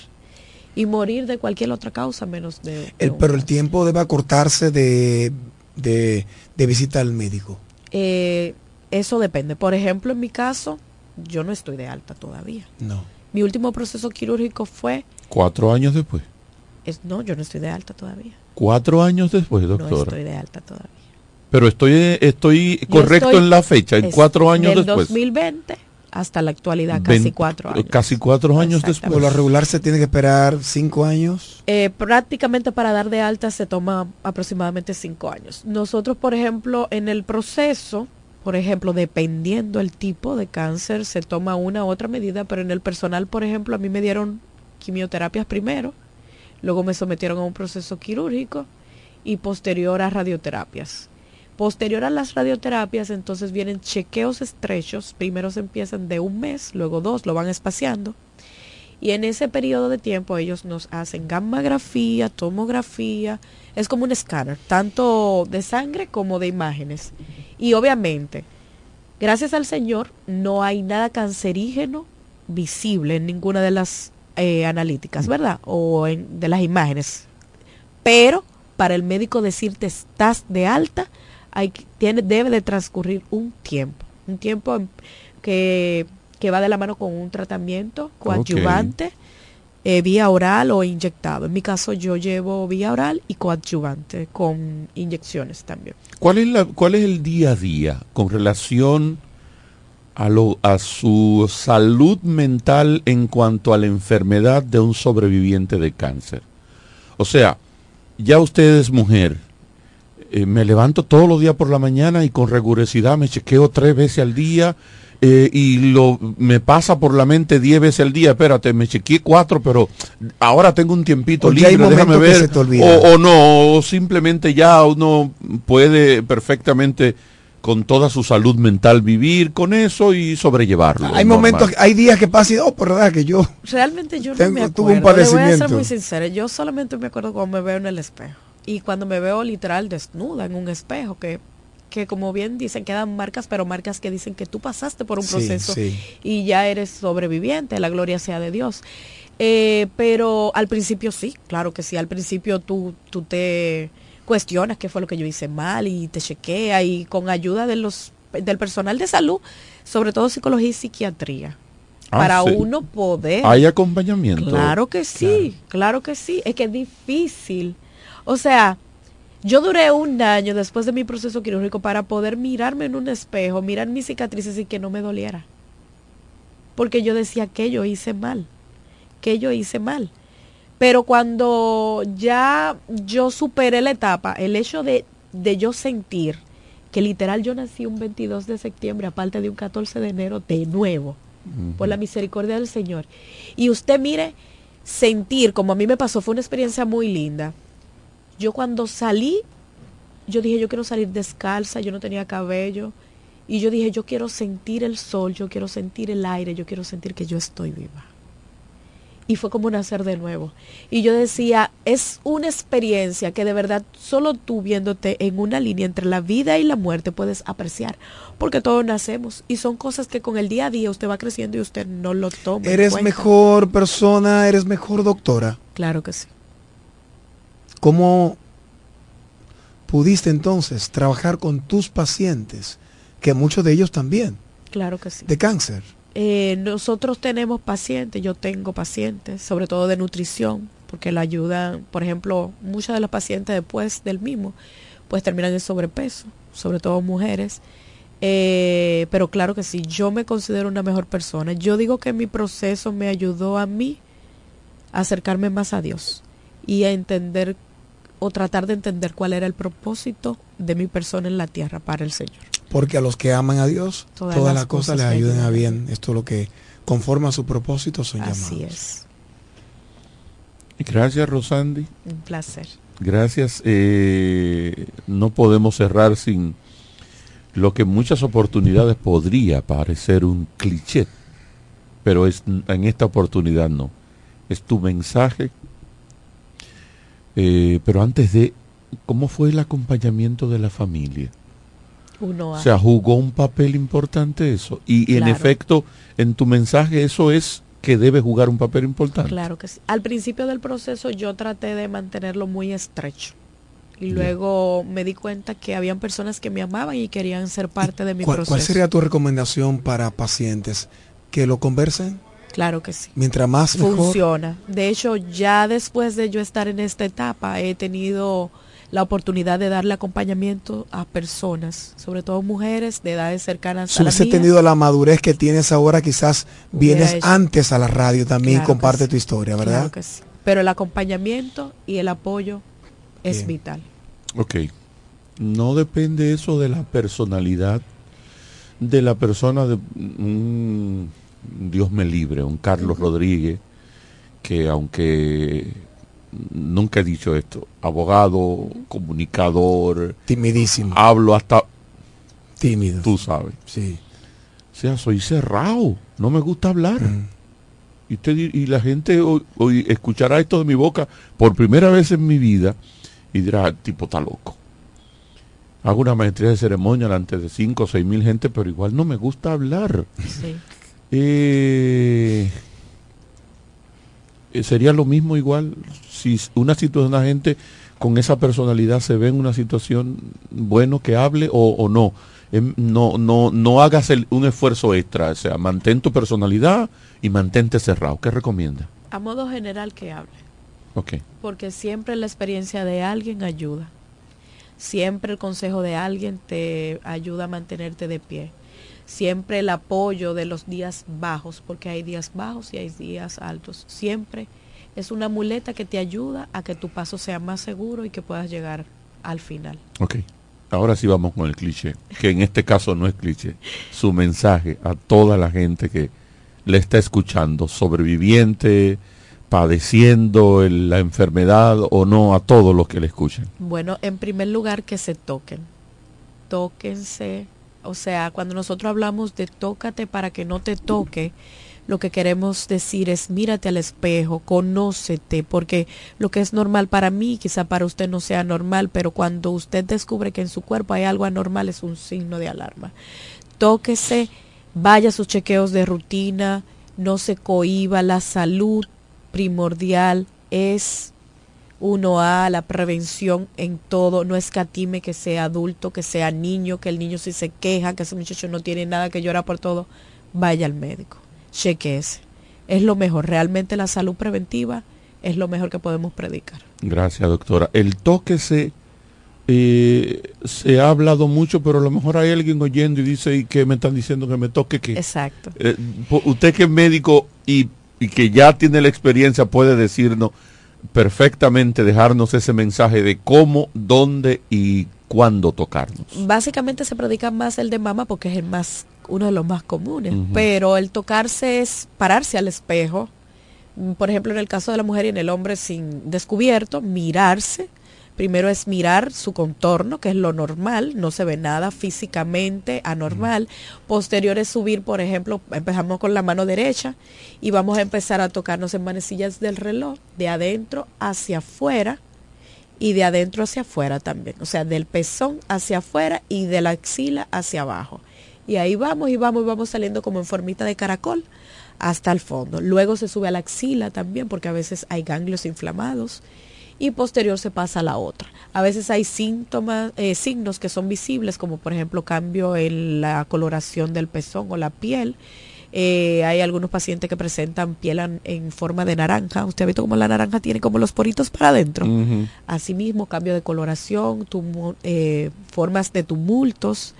y morir de cualquier otra causa menos de... de El, pero el tiempo debe acortarse de, de, de visita al médico. Eh, eso depende. Por ejemplo, en mi caso, yo no estoy de alta todavía. No. Mi último proceso quirúrgico fue, Cuatro años después. es, no, yo no estoy de alta todavía. Cuatro años después, No doctora. estoy de alta todavía. Pero estoy, estoy correcto estoy- en la fecha, en es cuatro años del después. 2020 hasta la actualidad, casi cuatro años. Casi cuatro años Por después. lo regular se tiene que esperar cinco años. Eh, prácticamente para dar de alta se toma aproximadamente cinco años. Nosotros, por ejemplo, en el proceso, por ejemplo, dependiendo el tipo de cáncer, se toma una u otra medida, pero en el personal, por ejemplo, a mí me dieron quimioterapias primero, luego me sometieron a un proceso quirúrgico y posterior a radioterapias. Posterior a las radioterapias, entonces vienen chequeos estrechos. Primero se empiezan de un mes, luego dos, lo van espaciando. Y en ese periodo de tiempo ellos nos hacen gammagrafía, tomografía, es como un escáner, tanto de sangre como de imágenes. Y obviamente, gracias al Señor, no hay nada cancerígeno visible en ninguna de las eh, analíticas, ¿verdad? O en, de las imágenes. Pero para el médico decirte estás de alta, hay, tiene, debe de transcurrir un tiempo, un tiempo que, que va de la mano con un tratamiento coadyuvante, eh, vía oral o inyectado. En mi caso yo llevo vía oral y coadyuvante con inyecciones también. ¿Cuál es, la, ¿Cuál es el día a día con relación a, lo, a su salud mental en cuanto a la enfermedad de un sobreviviente de cáncer? O sea, ya usted es mujer. Eh, me levanto todos los días por la mañana y con rigurosidad me chequeo tres veces al día eh, y lo me pasa por la mente diez veces al día. Espérate, me chequeé cuatro, pero ahora tengo un tiempito O libre, déjame ver. O, o no, o simplemente ya uno puede perfectamente con toda su salud mental vivir con eso y sobrellevarlo. Hay normal. momentos, hay días que pasan y, oh, por verdad que yo Realmente yo no Tengo- me tuve un acuerdo. Le voy a ser padecimiento. muy sincera. Yo solamente me acuerdo cuando me veo en el espejo. Y cuando me veo literal desnuda en un espejo, que que como bien dicen, quedan marcas, pero marcas que dicen que tú pasaste por un proceso sí. y ya eres sobreviviente, la gloria sea de Dios. Eh, pero al principio sí, claro que sí, al principio tú, tú te cuestionas qué fue lo que yo hice mal y te chequea y con ayuda de los del personal de salud, sobre todo psicología y psiquiatría, Ah, para sí. uno poder Hay acompañamiento. Claro que sí, claro. que sí. Es que es difícil. O sea, yo duré un año después de mi proceso quirúrgico para poder mirarme en un espejo, mirar mis cicatrices y que no me doliera. Porque yo decía que yo hice mal, que yo hice mal. Pero cuando ya yo superé la etapa, el hecho de, de yo sentir que literal yo nací un 22 de septiembre, aparte de un 14 de enero, de nuevo, por la misericordia del Señor. Y usted mire, sentir, como a mí me pasó, fue una experiencia muy linda. Yo cuando salí, yo dije, yo quiero salir descalza, yo no tenía cabello. Y yo dije, yo quiero sentir el sol, yo quiero sentir el aire, yo quiero sentir que yo estoy viva. Y fue como nacer de nuevo. Y yo decía, es una experiencia que de verdad solo tú viéndote en una línea entre la vida y la muerte puedes apreciar. Porque todos nacemos y son cosas que con el día a día usted va creciendo y usted no lo toma. Eres mejor persona, eres mejor doctora. Claro que sí. ¿Cómo pudiste entonces trabajar con tus pacientes, que muchos de ellos también, Claro que sí. de cáncer? Eh, nosotros tenemos pacientes, yo tengo pacientes, sobre todo de nutrición, porque la ayudan, por ejemplo, muchas de las pacientes después del mismo, pues terminan en sobrepeso, sobre todo mujeres. Eh, pero claro que sí, yo me considero una mejor persona. Yo digo que mi proceso me ayudó a mí a acercarme más a Dios y a entender o tratar de entender cuál era el propósito de mi persona en la tierra para el Señor. Porque a los que aman a Dios, Todas todas, las cosas cosas les le ayuden a ayudan. bien. Esto es lo que conforma su propósito son Así llamados. es, Gracias, Rosandi. un placer. Gracias. Eh, no podemos cerrar sin lo que en muchas oportunidades podría parecer un cliché, pero es, en esta oportunidad no. Es tu mensaje. Eh, pero antes de, ¿cómo fue el acompañamiento de la familia? Uno O sea, jugó un papel importante eso. Y, y en efecto, en tu mensaje eso es que debe jugar un papel importante. Claro que sí. Al principio del proceso yo traté de mantenerlo muy estrecho. Y luego me di cuenta que habían personas que me amaban y querían ser parte de mi ¿Cuál, proceso. cuál sería tu recomendación para pacientes? ¿Que lo conversen? Claro que sí. Mientras más mejor. Funciona. De hecho, ya después de yo estar en esta etapa, he tenido la oportunidad de darle acompañamiento a personas, sobre todo mujeres de edades cercanas Si a la hubiese mía. tenido la madurez que tienes ahora, quizás vienes hecho. antes a la radio también y Claro comparte sí. tu historia, ¿verdad? Claro que sí. Pero el acompañamiento y el apoyo es Bien. vital. Ok. No depende eso de la personalidad de la persona de Dios me libre, un Carlos Rodríguez, que aunque nunca he dicho esto, abogado, comunicador, timidísimo, hablo hasta tímido, tú sabes. Sí. O sea, soy cerrado, no me gusta hablar. Mm. Y, usted y la gente hoy, hoy escuchará esto de mi boca por primera vez en mi vida y dirá, "El tipo está loco. Hago una maestría de ceremonia delante de 5 o 6 mil gente, pero igual no me gusta hablar. Sí. Eh, sería lo mismo igual si una situación, una gente con esa personalidad se ve en una situación bueno que hable o, o no. Em, no, no, no hagas el- un esfuerzo extra, o sea, mantén tu personalidad y mantente cerrado. ¿Qué recomienda? A modo general que hable. Ok. Porque siempre la experiencia de alguien ayuda. Siempre el consejo de alguien te ayuda a mantenerte de pie. Siempre el apoyo de los días bajos, porque hay días bajos y hay días altos. Siempre es una muleta que te ayuda a que tu paso sea más seguro y que puedas llegar al final. Ok. Ahora sí vamos con el cliché, que en este caso no es cliché. Su mensaje a toda la gente que le está escuchando, sobreviviente, padeciendo el- la enfermedad o no, a todos los que le escuchan. Bueno, en primer lugar que se toquen. Tóquense. O sea, cuando nosotros hablamos de tócate para que no te toque, lo que queremos decir es mírate al espejo, conócete, porque lo que es normal para mí quizá para usted no sea normal, pero cuando usted descubre que en su cuerpo hay algo anormal es un signo de alarma. Tóquese, vaya a sus chequeos de rutina, no se cohiba, la salud primordial es uno a la prevención en todo, no escatime que sea adulto, que sea niño, que el niño si se queja, que ese muchacho no tiene nada que llorar por todo, vaya al médico, chequeese. Es lo mejor, realmente la salud preventiva es lo mejor que podemos predicar. Gracias, doctora. El toque se, eh, se ha hablado mucho, pero a lo mejor hay alguien oyendo y dice, ¿y que me están diciendo que me toque qué? Exacto. Eh, usted que es médico y, y que ya tiene la experiencia puede decirnos perfectamente dejarnos ese mensaje de cómo, dónde y cuándo tocarnos. Básicamente se predica más el de mama porque es el más uno de los más comunes, pero el tocarse es pararse al espejo, por ejemplo en el caso de la mujer y en el hombre sin descubierto, mirarse, Primero es mirar su contorno, que es lo normal, no se ve nada físicamente anormal. Posterior es subir, por ejemplo, empezamos con la mano derecha y vamos a empezar a tocarnos en manecillas del reloj, de adentro hacia afuera y de adentro hacia afuera también. O sea, del pezón hacia afuera y de la axila hacia abajo. Y ahí vamos y vamos y vamos saliendo como en formita de caracol hasta el fondo. Luego se sube a la axila también porque a veces hay ganglios inflamados y posterior se pasa a la otra. A veces hay síntomas, eh, signos que son visibles, como por ejemplo cambio en la coloración del pezón o la piel. Eh, hay algunos pacientes que presentan piel en, forma de naranja. Usted ha visto cómo la naranja tiene como los poritos para adentro. Asimismo, cambio de coloración, eh, formas de tumultos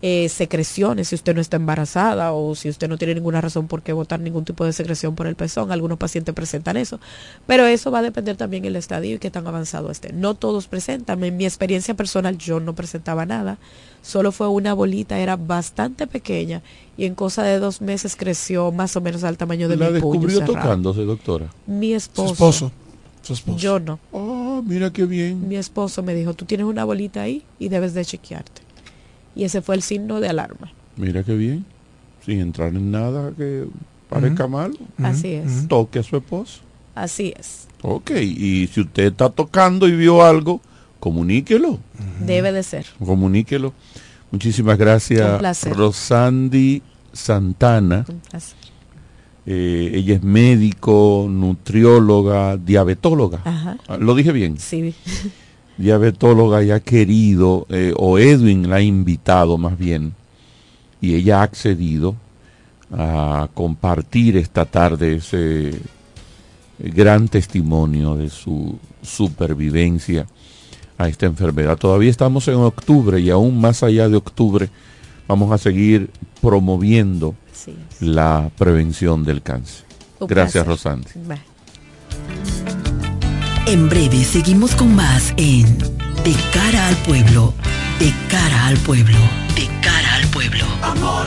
eh, secreciones si usted no está embarazada o si usted no tiene ninguna razón por qué botar ningún tipo de secreción por el pezón. Algunos pacientes presentan eso, pero eso va a depender también del estadio y qué tan avanzado esté. No todos presentan. En mi experiencia personal yo no presentaba nada, solo fue una bolita, era bastante pequeña y en cosa de dos meses creció más o menos al tamaño de ¿La mi descubrió tocándose, doctora? Mi esposo. Su esposo. Su esposo. Yo no. Oh, mira qué bien. Mi esposo me dijo, tú tienes una bolita ahí y debes de chequearte y ese fue el signo de alarma. Mira qué bien, sin entrar en nada que parezca mal. Así es. Toque a su esposo. Así es. Ok, y si usted está tocando y vio algo, comuníquelo. Debe de ser. Comuníquelo. Muchísimas gracias, Rosandi Santana. Eh, ella es médico, nutrióloga, diabetóloga. Ajá. ¿Lo dije bien? Sí. Diabetóloga y ha querido, eh, o Edwin la ha invitado más bien, y ella ha accedido a compartir esta tarde ese gran testimonio de su supervivencia a esta enfermedad. Todavía estamos en octubre y aún más allá de octubre vamos a seguir promoviendo la prevención del cáncer. Gracias, Rosante. En breve seguimos con más en De cara al pueblo, de cara al pueblo, de cara al pueblo. Amor,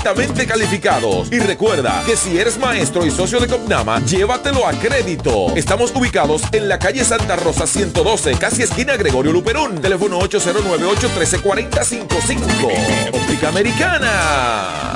calificados. Y recuerda que si eres maestro y socio de Copnama, llévatelo a crédito. Estamos ubicados en la calle Santa Rosa 112, casi esquina Gregorio Luperón. Teléfono 809-813-4055. Óptica Americana.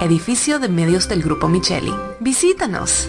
edificio de medios del Grupo Micheli. Visítanos.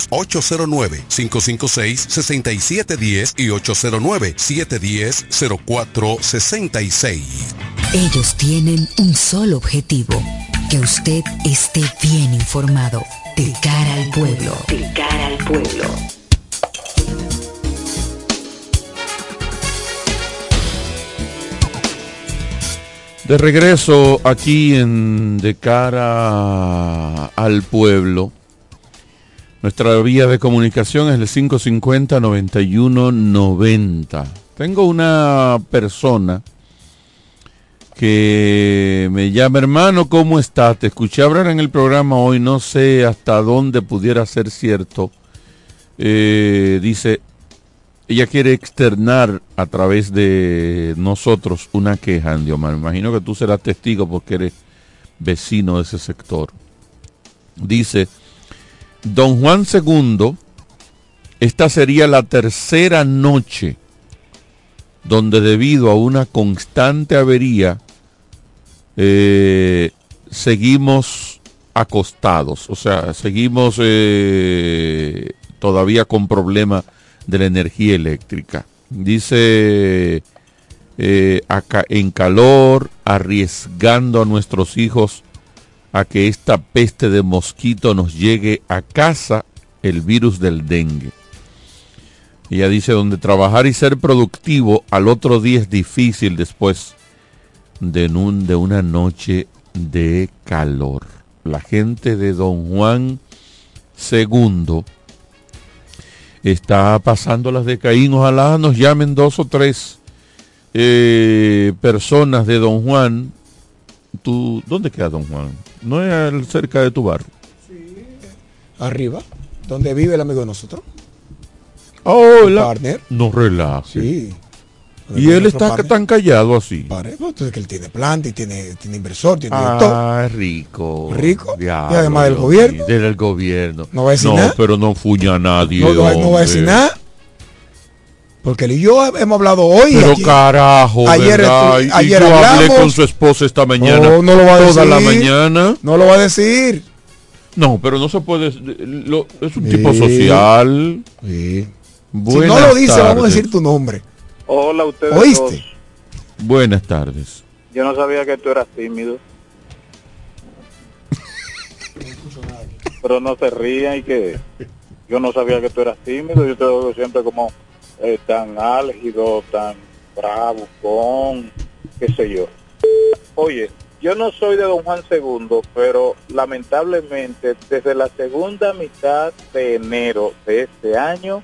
809-556-6710 y 809-710-0466. Ellos tienen un solo objetivo, que usted esté bien informado de cara al pueblo. De cara al pueblo. De regreso aquí en De cara al pueblo. Nuestra vía de comunicación es el 550-9190. Tengo una persona que me llama, hermano, ¿cómo está? Te escuché hablar en el programa hoy, no sé hasta dónde pudiera ser cierto. Eh, dice, ella quiere externar a través de nosotros una queja, Andiomar. Me imagino que tú serás testigo porque eres vecino de ese sector. Dice, Don Juan II, esta sería la tercera noche donde debido a una constante avería eh, seguimos acostados, o sea, seguimos eh, todavía con problemas de la energía eléctrica. Dice eh, acá en calor, arriesgando a nuestros hijos a que esta peste de mosquito nos llegue a casa el virus del dengue. Ella dice, donde trabajar y ser productivo al otro día es difícil después de, un, de una noche de calor. La gente de Don Juan II está pasando las de Caín. Ojalá nos llamen dos o tres eh, personas de Don Juan. ¿Tú, ¿Dónde queda Don Juan? ¿No es cerca de tu barrio? Sí. Arriba, donde vive el amigo de nosotros. Oh, la... partner. No relaje. Sí. Y él está partner. tan callado así. Pare, pues, entonces que él tiene planta y tiene, tiene inversor, tiene ah, todo. rico. Rico. Diablo, y además del gobierno. Del gobierno. No va a decir no, nada. pero no fuña a nadie. No, no, no va a decir nada. Porque él y yo hemos hablado hoy. Pero ayer. carajo, ayer, ¿verdad? Y ayer yo hablé hablamos. con su esposa esta mañana. No, no lo va a Toda la decir. mañana. No lo va a decir. No, pero no se puede. lo- es un Sí. tipo social. Sí. Si no lo dice, vamos a decir tu nombre. Hola, ustedes ¿Oíste? dos. Buenas tardes. Yo no sabía que tú eras tímido. Pero no se rían y que yo no sabía que tú eras tímido. Yo te veo siempre como eh, tan álgido, tan bravo, con qué sé yo. Oye, yo no soy de Don Juan II, pero lamentablemente desde la segunda mitad de enero de este año,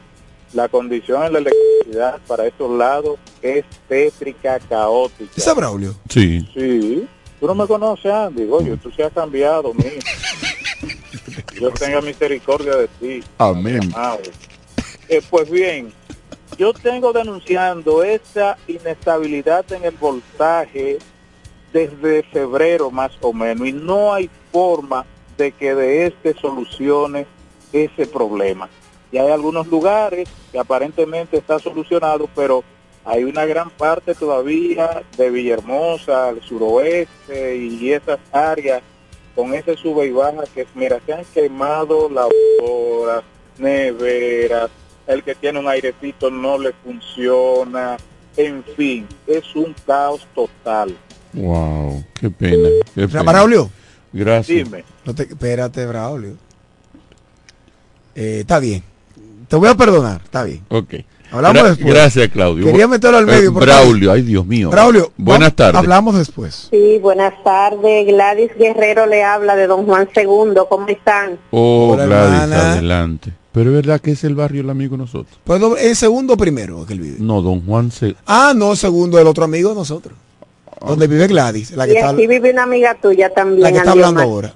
la condición en la electricidad para estos lados es tétrica, caótica. ¿Es Braulio? Sí. Sí. Tú no me conoces, Andy. Oye, tú se has cambiado, mío. Dios tenga misericordia de ti. Amén. amado. Eh, pues bien, yo tengo denunciando esa inestabilidad en el voltaje desde febrero más o menos y no hay forma de que de este solucione ese problema. Y hay algunos lugares que aparentemente está solucionado, pero hay una gran parte todavía de Villahermosa, el suroeste y esas áreas con ese sube y baja que, mira, se han quemado lavadoras, neveras, el que tiene un airecito no le funciona, en fin, es un caos total. Wow, qué pena. Qué pena. Braulio. Gracias. Dime. No te, espérate, Braulio. Eh, está bien. Te voy a perdonar, está bien. Ok. Hablamos Gra- después. Gracias, Claudio. Quería meterlo al medio, Eh, porque- Braulio, ay Dios mío. Braulio, Buenas tardes. Hablamos después. Sí, buenas tardes. Gladys Guerrero le habla de Don Juan II. ¿Cómo están? Oh, Hola, Gladys, hermana. adelante. Pero es verdad que es el barrio el amigo de nosotros. Pues ¿Es segundo o primero que él vive? No, don Juan se... Ah, no, segundo el otro amigo de nosotros. Donde vive Gladys, la que y está, aquí vive una amiga tuya también. la que está hablando ahora.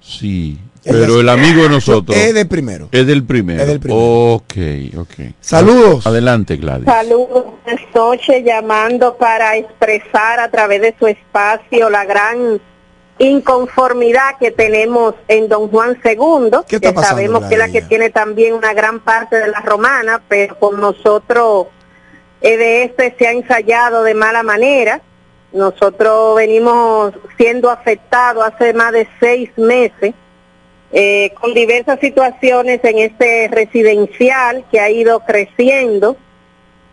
Sí, pero el amigo de nosotros... Es de primero. Es del primero. Es del primero. Ok, ok. Saludos. Adelante, Gladys. Saludos, buenas noches, llamando para expresar a través de su espacio la gran inconformidad que tenemos en Don Juan II, ¿Qué está que pasando, sabemos que es la que tiene también una gran parte de la romana, pero con nosotros eh, de este se ha ensayado de mala manera. Nosotros venimos siendo afectados hace más de seis meses eh, con diversas situaciones en este residencial que ha ido creciendo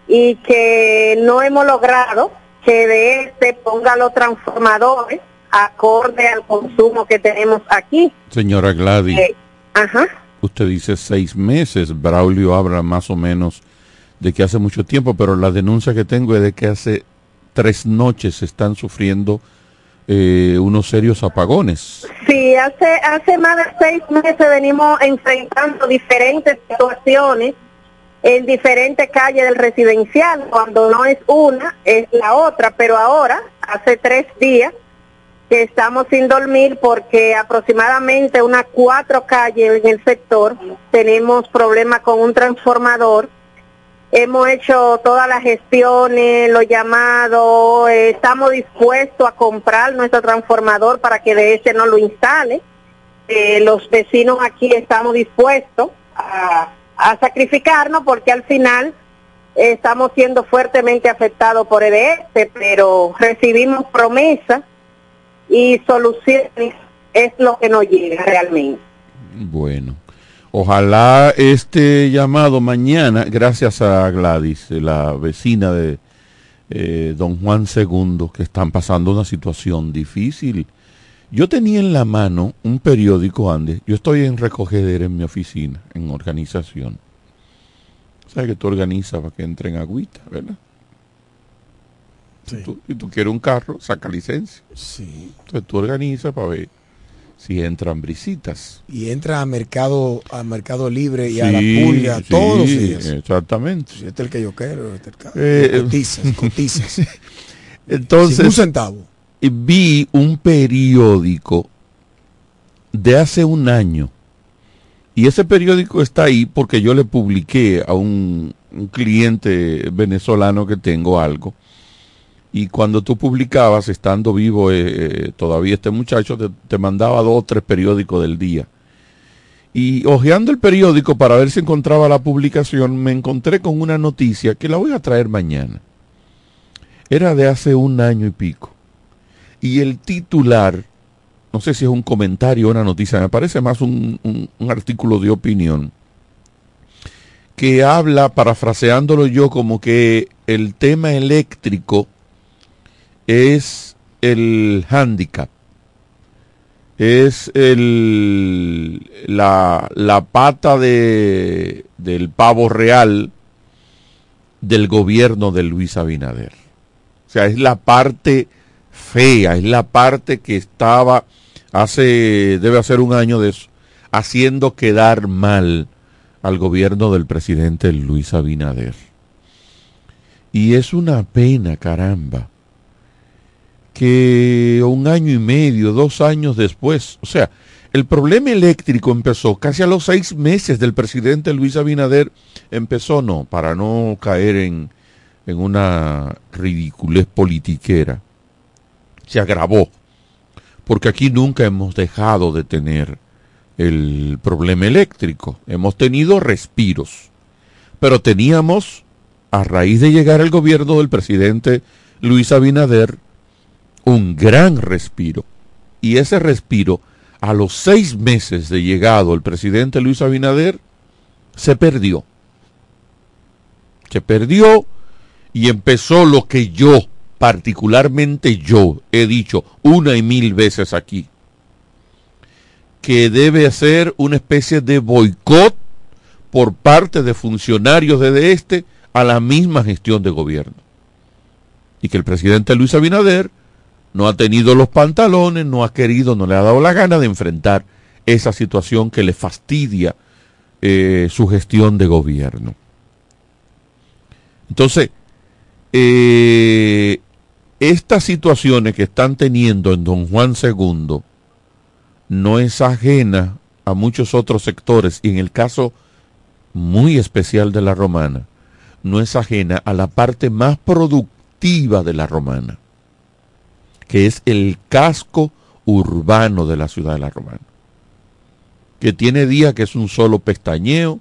y que no hemos logrado que de este ponga los transformadores acorde al consumo que tenemos aquí. Señora Gladys, Eh, ajá. usted dice seis meses. Braulio habla más o menos de que hace mucho tiempo, pero la denuncia que tengo es de que hace tres noches se están sufriendo eh, unos serios apagones. Sí, hace, hace más de seis meses venimos enfrentando diferentes situaciones en diferentes calles del residencial. Cuando no es una, es la otra, pero ahora, hace tres días, que estamos sin dormir porque aproximadamente unas cuatro calles en el sector tenemos problemas con un transformador. Hemos hecho todas las gestiones, los llamados, estamos dispuestos a comprar nuestro transformador para que de ese no lo instale. Eh, los vecinos aquí estamos dispuestos a, a sacrificarnos porque al final estamos siendo fuertemente afectados por EDS, pero recibimos promesas y soluciones es lo que nos llega realmente. Bueno, ojalá este llamado mañana, gracias a Gladys, la vecina de eh, don Juan II, que están pasando una situación difícil. Yo tenía en la mano un periódico, Andes. Yo estoy en recogedera en mi oficina, en organización. ¿Sabes que tú organizas para que entren agüita, verdad? Si, tú, si tú quieres un carro, saca licencia. Sí. Entonces tú organizas para ver si entran brisitas. Y entra a mercado, a mercado libre y a la Sí, pulga sí, todos los días. Exactamente. Si este es el que yo quiero, este es el que Eh, cotizas, cotizas. Entonces, Sin un centavo. eh, vi un periódico de hace un año. Y ese periódico está ahí porque yo le publiqué a un, un cliente venezolano que tengo algo. Y cuando tú publicabas, estando vivo eh, eh, todavía este muchacho, te, te mandaba dos o tres periódicos del día. Y hojeando el periódico para ver si encontraba la publicación, me encontré con una noticia que la voy a traer mañana. Era de hace un año y pico. Y el titular, no sé si es un comentario o una noticia, me parece más un, un- un artículo de opinión, que habla, parafraseándolo yo, como que el tema eléctrico es el hándicap, es el, la, la pata de, del pavo real del gobierno de Luis Abinader. O sea, es la parte fea, es la parte que estaba hace, debe hacer un año de eso, haciendo quedar mal al gobierno del presidente Luis Abinader. Y es una pena, caramba, que un año y medio, dos años después, o sea, el problema eléctrico empezó casi a los seis meses del presidente Luis Abinader, empezó no, para no caer en, en una ridiculez politiquera, se agravó, porque aquí nunca hemos dejado de tener el problema eléctrico, hemos tenido respiros, pero teníamos, a raíz de llegar al gobierno del presidente Luis Abinader, un gran respiro, y ese respiro a los seis meses de llegado el presidente Luis Abinader, se perdió. Se perdió y empezó lo que yo, particularmente yo, he dicho una y mil veces aquí, que debe ser una especie de boicot por parte de funcionarios de este a la misma gestión de gobierno. Y que el presidente Luis Abinader no ha tenido los pantalones, no ha querido, no le ha dado la gana de enfrentar esa situación que le fastidia eh, su gestión de gobierno. Entonces, eh, estas situaciones que están teniendo en Don Juan II no es ajena a muchos otros sectores y en el caso muy especial de la romana, no es ajena a la parte más productiva de la romana que es el casco urbano de la ciudad de La Romana, que tiene días que es un solo pestañeo,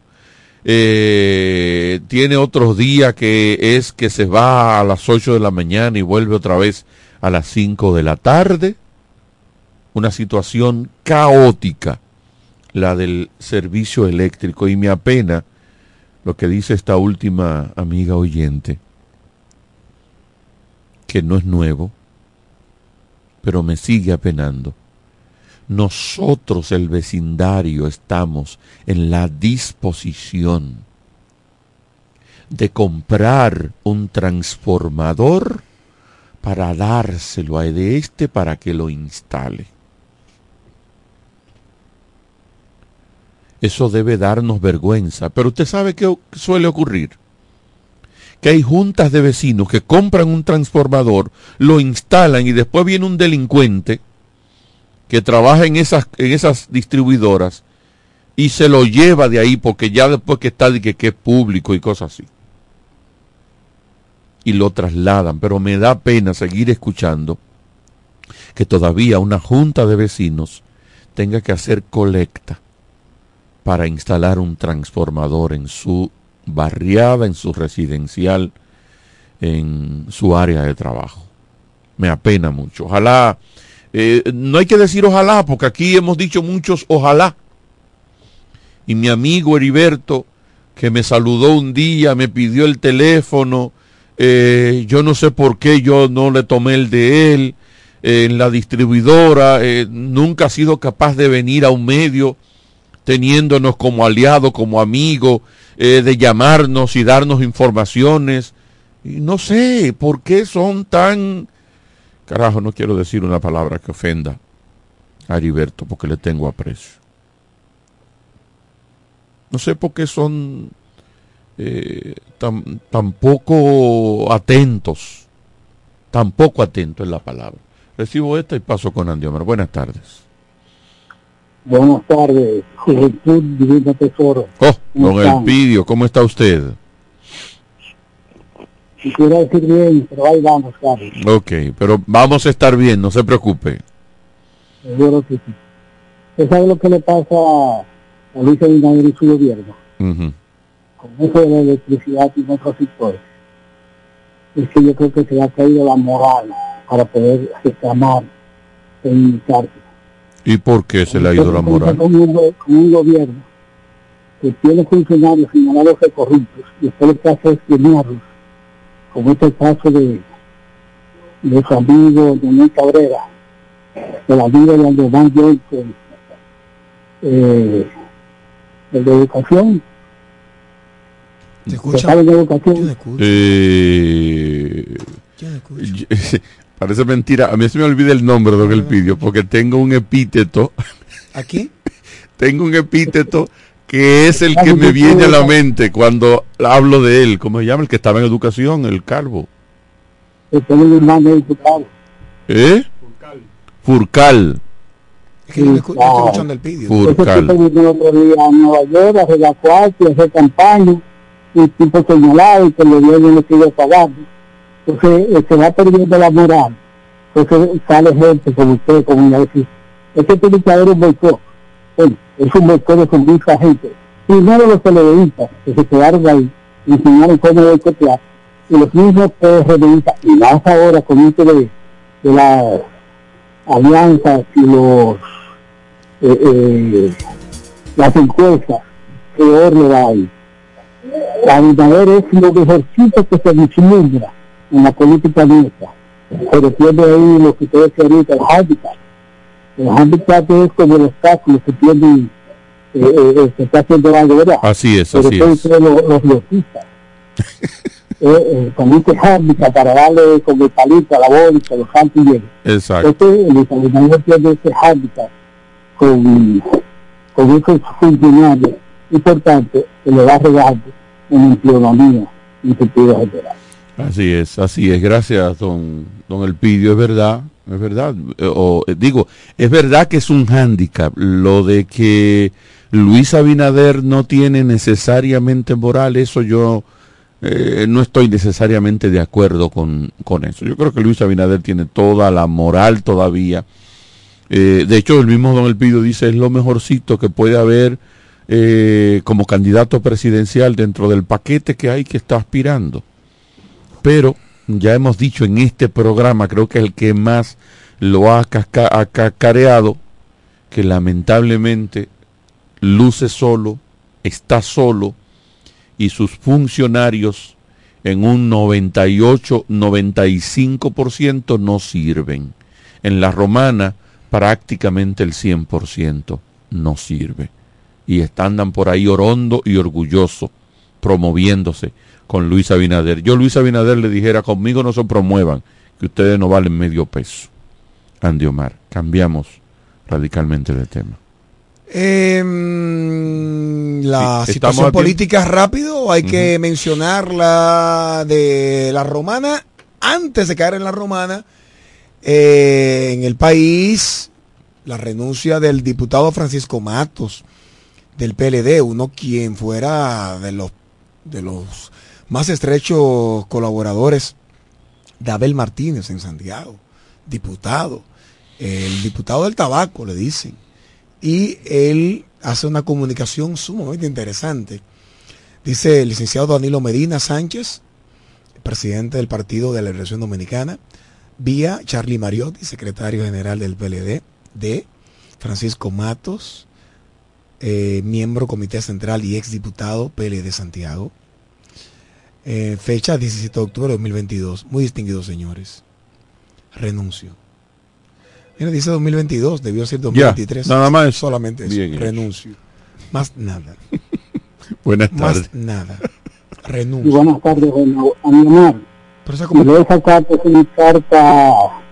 eh, tiene otros días que es que se va a las 8 de la mañana y vuelve otra vez a las 5 de la tarde, una situación caótica, la del servicio eléctrico, y me apena lo que dice esta última amiga oyente, que no es nuevo, pero me sigue apenando. Nosotros, el vecindario, estamos en la disposición de comprar un transformador para dárselo a de este para que lo instale. Eso debe darnos vergüenza, pero usted sabe qué suele ocurrir que hay juntas de vecinos que compran un transformador, lo instalan y después viene un delincuente que trabaja en esas, en esas distribuidoras y se lo lleva de ahí porque ya después que está de que, que es público y cosas así. Y lo trasladan, pero me da pena seguir escuchando que todavía una junta de vecinos tenga que hacer colecta para instalar un transformador en su barriada, en su residencial, en su área de trabajo. Me apena mucho. Ojalá, eh, no hay que decir ojalá, porque aquí hemos dicho muchos ojalá. Y mi amigo Heriberto, que me saludó un día, me pidió el teléfono, eh, yo no sé por qué yo no le tomé el de él, eh, en la distribuidora, nunca ha sido capaz de venir a un medio teniéndonos como aliado, como amigo, eh, de llamarnos y darnos informaciones. Y no sé por qué son tan... Carajo, no quiero decir una palabra que ofenda a Heriberto porque le tengo aprecio. No sé por qué son eh, tan, tan poco atentos. Tan poco atentos es la palabra. Recibo esta y paso con Andy Buenas tardes. Buenas tardes, Juventud Divina Tesoro. Oh, don Elpidio, ¿cómo está usted? Quisiera decir bien, pero ahí vamos, Carlos. Ok, pero vamos a estar bien, no se preocupe. Seguro que sí. ¿Usted sabe lo que le pasa a Luis Abinader y su gobierno? Con eso de la electricidad y otros sectores. Es que yo creo que se le ha caído la moral para poder reclamar e iniciarse ¿Y por qué se le ha ido la moral? Con un, gobierno que tiene funcionarios señalados de corruptos y después el caso es firmarlos, como este caso de, de su amigo Daniel Cabrera, la amigo de Andrés Johnson, eh, el de educación. ¿Te escucha? de educación? Eh, Parece mentira. A mí se me olvida el nombre, don Elpidio, porque tengo un epíteto. ¿Aquí? tengo un epíteto que es el que me viene a la mente cuando hablo de él. ¿Cómo se llama? El que estaba en educación, el calvo. ¿Eh? Furcal. Es que yo no escu- yo estoy escuchando el pidio. Furcal. El otro día a Nueva York a hacer la cuarta a hacer campaña, y tipo señalado y que el gobierno le sigue pagando. Entonces eh, se va perdiendo la moral. Entonces sale gente como usted, como ya decir, este haber un boicot. Es un boicot de mucha gente. Primero los televidistas que se quedaron ahí, enseñaron cómo boicotear, y los mismos PRDistas, y más ahora con esto de, de las alianzas y los eh, eh, las encuestas que orden hay. Abinader es lo mejorcito que se vislumbra en la política nuestra. Pero tiene ahí lo que te decía ahorita, el handicap. El handicap es como el obstáculo que tiene, eh, eh, eh, que está haciendo la guerra. Así es, Pero así es. los, los lotistas. eh, eh, con este handicap para darle como el palito a la bolsa, los anti Exacto. Entonces, el examinador tiene ese hábitat con, con esos funcionarios importantes que le va regando en empleomanía en sentido general. Así es, así es. Gracias, don, don Elpidio. Es verdad, es verdad. Eh, O, eh, digo, es verdad que es un hándicap lo de que Luis Abinader no tiene necesariamente moral. Eso yo eh, no estoy necesariamente de acuerdo con, con eso. Yo creo que Luis Abinader tiene toda la moral todavía. De hecho, el mismo don Elpidio dice es lo mejorcito que puede haber como candidato presidencial dentro del paquete que hay que está aspirando pero ya hemos dicho en este programa, creo que el que más lo ha ha cacareado, que lamentablemente luce solo, está solo y sus funcionarios en un 98-95% no sirven. En la romana prácticamente el 100% no sirve. Y andan por ahí orondo y orgulloso promoviéndose con Luis Abinader. Yo Luis Abinader le dijera, conmigo no se promuevan, que ustedes no valen medio peso. Andy Omar, cambiamos radicalmente de tema. Em, la Sí, situación política rápido, hay que mencionar la de la romana. Antes de caer en la romana, eh, en el país, la renuncia del diputado Francisco Matos del PLD, uno quien fuera de los, de los más estrechos colaboradores de Abel Martínez en Santiago, diputado, el diputado del tabaco, le dicen y él hace una comunicación sumamente interesante. Dice el licenciado Danilo Medina Sánchez, presidente del Partido de la Liberación Dominicana, vía Charlie Mariotti, secretario general del PLD, de Francisco Matos, eh, miembro Comité Central y exdiputado PLD Santiago. Eh, fecha 17 de octubre de 2022. Muy distinguidos señores. Renuncio. Mira, dice 2022, debió ser 2023. nada más. Solamente eso. Bien hecho. renuncio. Más nada. Buenas Más tardes. nada. Y Renuncio. buenas tardes, bueno, a mi. Pero esa Y como- de esa carta es una carta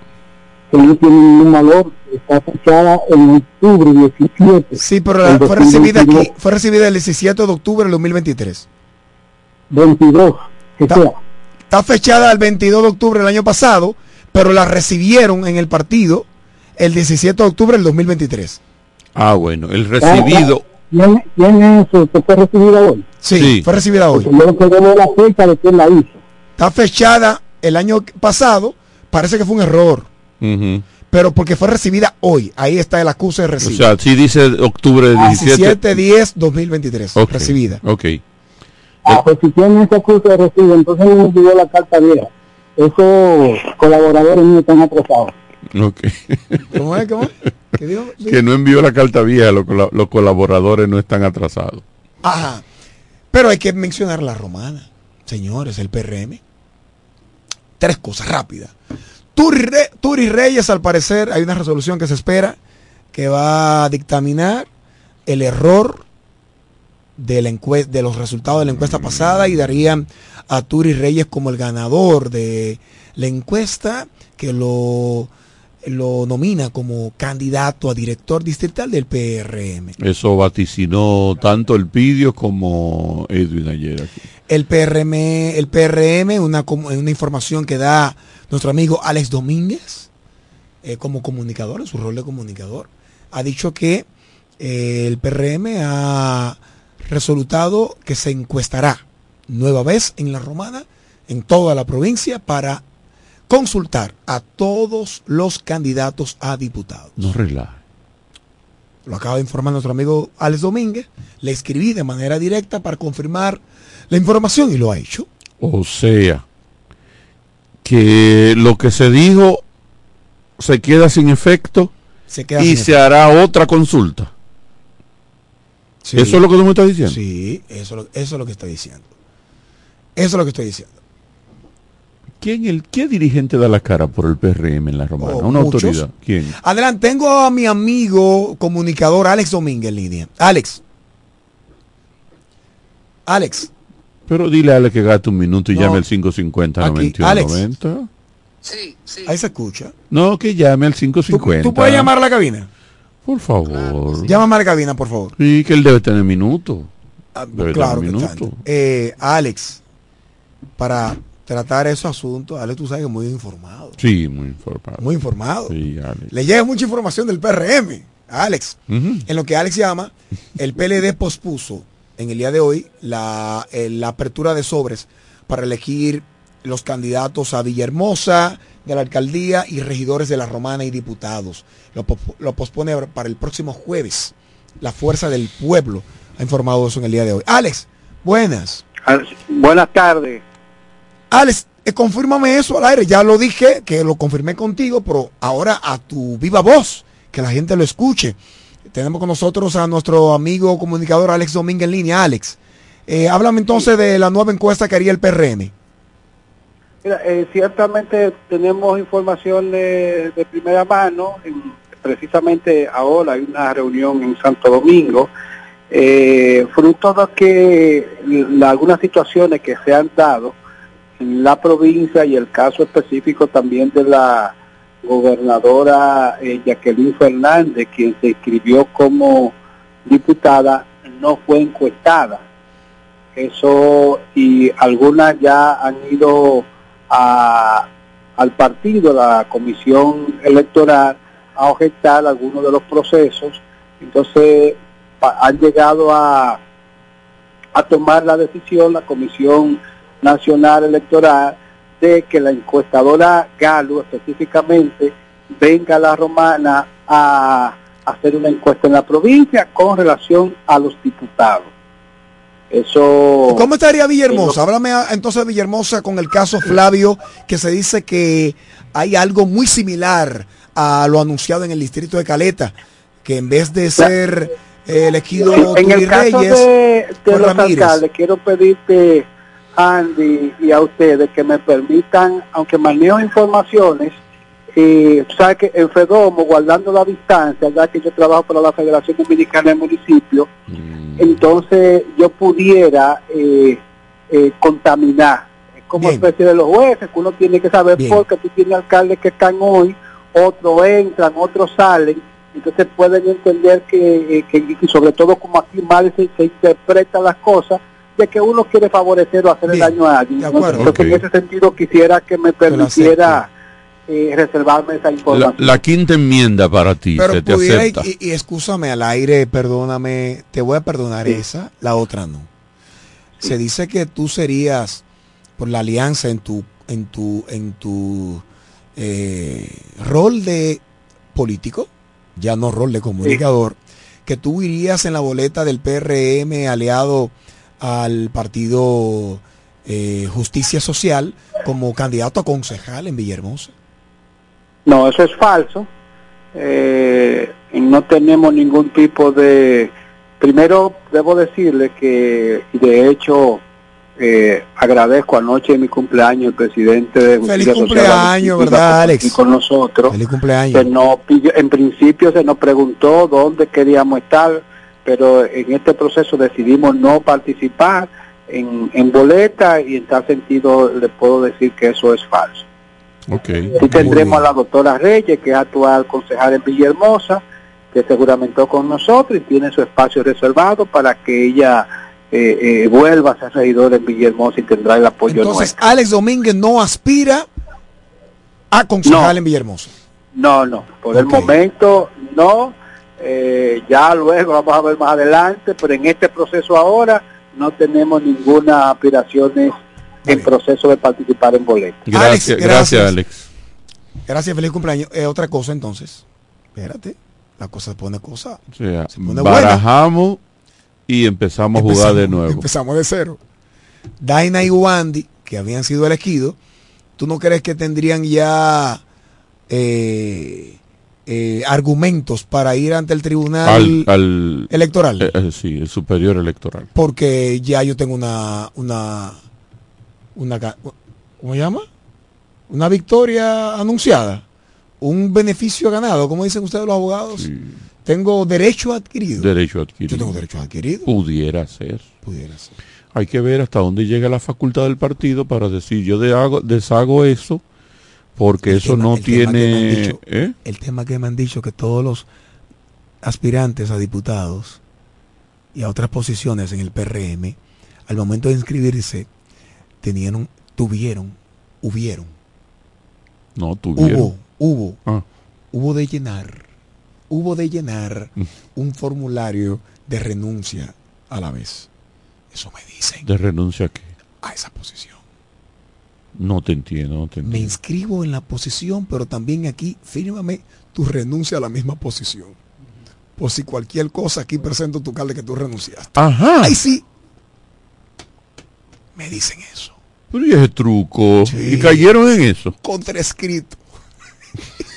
que no tiene ningún valor, está fechada en octubre 17. Sí, pero la- fue recibida 2022. aquí, fue recibida el 17 de octubre del 2023. 22, que Está, sea. está fechada el 22 de octubre del año pasado, pero la recibieron en el partido el 17 de octubre del 2023. Ah, bueno, el recibido. ¿Quién, quién es eso que fue recibida hoy? Sí, Sí. fue recibida hoy. Porque yo no la fecha de quién la hizo. Está fechada el año pasado, parece que fue un error, Ujú. Pero porque fue recibida hoy. Ahí está el acuse de O recibo. sea, sí dice octubre de 17. 17 10 2023 Ok, recibida. Ok. Ah, pues si tienen ese de recibo, entonces no me envió la carta vieja. Esos colaboradores míos están atrasados. ok. ¿Cómo es? ¿Cómo es? ¿Qué dijo? que no envió la carta vieja, los, los colaboradores no están atrasados. Ajá. Pero hay que mencionar la romana, señores, el PRM. Tres cosas rápidas. Turi, Turi Reyes, al parecer, hay una resolución que se espera que va a dictaminar el error de, la de los resultados de la encuesta pasada y darían a Turi Reyes como el ganador de la encuesta que lo, lo nomina como candidato a director distrital del PRM. Eso vaticinó tanto el Pidio como Edwin ayer aquí. El PRM, el PRM una, información que da nuestro amigo Alex Domínguez, eh, como comunicador, en su rol de comunicador. Ha dicho que eh, el PRM ha resolutado que se encuestará nueva vez en la Romana, en toda la provincia, para consultar a todos los candidatos a diputados. No relaje. Lo acaba de informar nuestro amigo Alex Domínguez. Le escribí de manera directa para confirmar la información y lo ha hecho. O sea, que lo que se dijo se queda sin efecto Se queda y sin se hará otra consulta. Sí. ¿Eso es lo que tú me estás diciendo? Sí, eso, eso es lo que estoy diciendo. Eso es lo que estoy diciendo. ¿Quién el, ¿Qué dirigente da la cara por el PRM en la Romana? Oh, ¿Una muchos. autoridad? ¿Quién? Adelante, tengo a mi amigo comunicador Alex Domínguez en línea. Alex. Alex. Pero dile a Ale que gaste un minuto y No. llame al 550 Aquí, 91 Alex. 90. Ahí se escucha. No, que llame al 550. ¿Tú puedes llamar a la cabina? Por favor. Llámame a la cabina, por favor. Sí, que él debe tener minuto. Debe claro tener que minuto. Eh, Alex, para tratar esos asuntos, Alex, tú sabes que es muy informado. Sí, muy informado. Muy informado. Sí, Alex. Le llega mucha información del PRM a Alex. En lo que Alex llama, el PLD pospuso en el día de hoy la, eh, la apertura de sobres para elegir los candidatos a Villahermosa de la alcaldía y regidores de la Romana y diputados. Lo pospone para el próximo jueves. La fuerza del pueblo ha informado eso en el día de hoy. Alex, buenas. Buenas tardes. Alex, eh, confírmame eso al aire. Ya lo dije, que lo confirmé contigo, pero ahora a tu viva voz, que la gente lo escuche. Tenemos con nosotros a nuestro amigo comunicador Alex Domínguez en línea. Alex, eh, háblame entonces de la nueva encuesta que haría el PRM. Mira, eh, ciertamente tenemos información de, primera mano. En- precisamente ahora hay una reunión en Santo Domingo, eh, fruto de que algunas situaciones que se han dado la provincia y el caso específico también de la gobernadora eh, Jacqueline Fernández, quien se inscribió como diputada, no fue encuestada. Eso y algunas ya han ido a- al partido, la comisión electoral, a objetar algunos de los procesos. Entonces han llegado a, a tomar la decisión la Comisión Nacional Electoral de que la encuestadora Galo específicamente venga a la romana a hacer una encuesta en la provincia con relación a los diputados. Eso... ¿Cómo estaría Villahermosa? Háblame entonces de Villahermosa con el caso Flavio, que se dice que hay algo muy similar a lo anunciado en el distrito de Caleta, que en vez de ser eh, elegido en el caso Reyes, de, de los Ramírez. alcaldes, quiero pedirte, Andy, y a ustedes que me permitan, aunque manejo informaciones, eh, tú sabes que en Fedomo, guardando la distancia, ya que yo trabajo para la Federación Dominicana de Municipios, entonces yo pudiera eh, eh, contaminar. Es como especie de los jueces, que uno tiene que saber porque tú tienes alcaldes que están hoy, otros entran, otros salen, entonces pueden entender que, eh, que y sobre todo como aquí mal se, se interpretan las cosas, de que uno quiere favorecer o hacer daño a alguien. acuerdo. Entonces, en ese sentido quisiera que me permitiera eh, reservarme esa información. la quinta enmienda para ti, Pero se te pudiera, y, acepta. y, y excúsame al aire, perdóname, te voy a perdonar esa, la otra no. Se dice que tú serías por la alianza en tu, en tu, en tu eh, rol de político, ya no rol de comunicador, que tú irías en la boleta del PRM aliado al partido eh, Justicia Social como candidato a concejal en Villahermosa. No, eso es falso. Eh, y no tenemos ningún tipo de... Primero, debo decirle que, y de hecho, eh, agradezco anoche en mi cumpleaños el presidente de Feliz Justicia Social, cumpleaños, Alex ¿verdad, Alex? con nosotros. Feliz cumpleaños. Se nos en principio se nos preguntó dónde queríamos estar, pero en este proceso decidimos no participar en, en boleta y en tal sentido le puedo decir que eso es falso. Ok. Sí tendremos a la doctora Reyes, que es actual concejal en Villahermosa, que se juramentó con nosotros y tiene su espacio reservado para que ella eh, eh, vuelva a ser regidora en Villahermosa y tendrá el apoyo Entonces, nuestro. Alex Domínguez no aspira a concejal No. en Villahermosa. No, no, por el momento no. Eh, ya luego vamos a ver más adelante, pero en este proceso ahora no tenemos ninguna aspiraciones en proceso de participar en boletos. Gracias, Alex, gracias, gracias. Alex. Gracias, feliz cumpleaños. Eh, otra cosa entonces. Espérate, la cosa se pone cosa. O sea, Se pone barajamos y empezamos, a jugar de nuevo. Empezamos de cero. Daina y Wandy, que habían sido elegidos, ¿tú no crees que tendrían ya eh, eh, argumentos para ir ante el tribunal Al, al- electoral? eh, eh, sí, el superior electoral. Porque ya yo tengo una, una, una, ¿cómo se llama? Una victoria anunciada, un beneficio ganado, como dicen ustedes los abogados. Tengo derecho adquirido. Derecho adquirido. Yo tengo derecho adquirido. Pudiera ser. Pudiera ser. Hay que ver hasta dónde llega la facultad del partido para decir yo de- hago- deshago eso porque El eso tema- no el tema tiene... dicho- ¿eh? El tema que me han dicho que todos los aspirantes a diputados y a otras posiciones en el PRM, al momento de inscribirse, tenían un- tuvieron, hubieron, No, tuvieron. hubo, hubo, Ah. hubo de llenar, hubo de llenar Mm. un formulario de renuncia a la vez. Eso me dicen ¿De renuncia a qué? a esa posición. No te entiendo, no te Me entiendo. inscribo en la posición, pero también aquí, fírmame tu renuncia a la misma posición. Por si cualquier cosa aquí presento tu carta que tú renunciaste. Ajá. Ay, sí. Me dicen eso. Pero y ese truco. Y cayeron en eso. Contraescrito.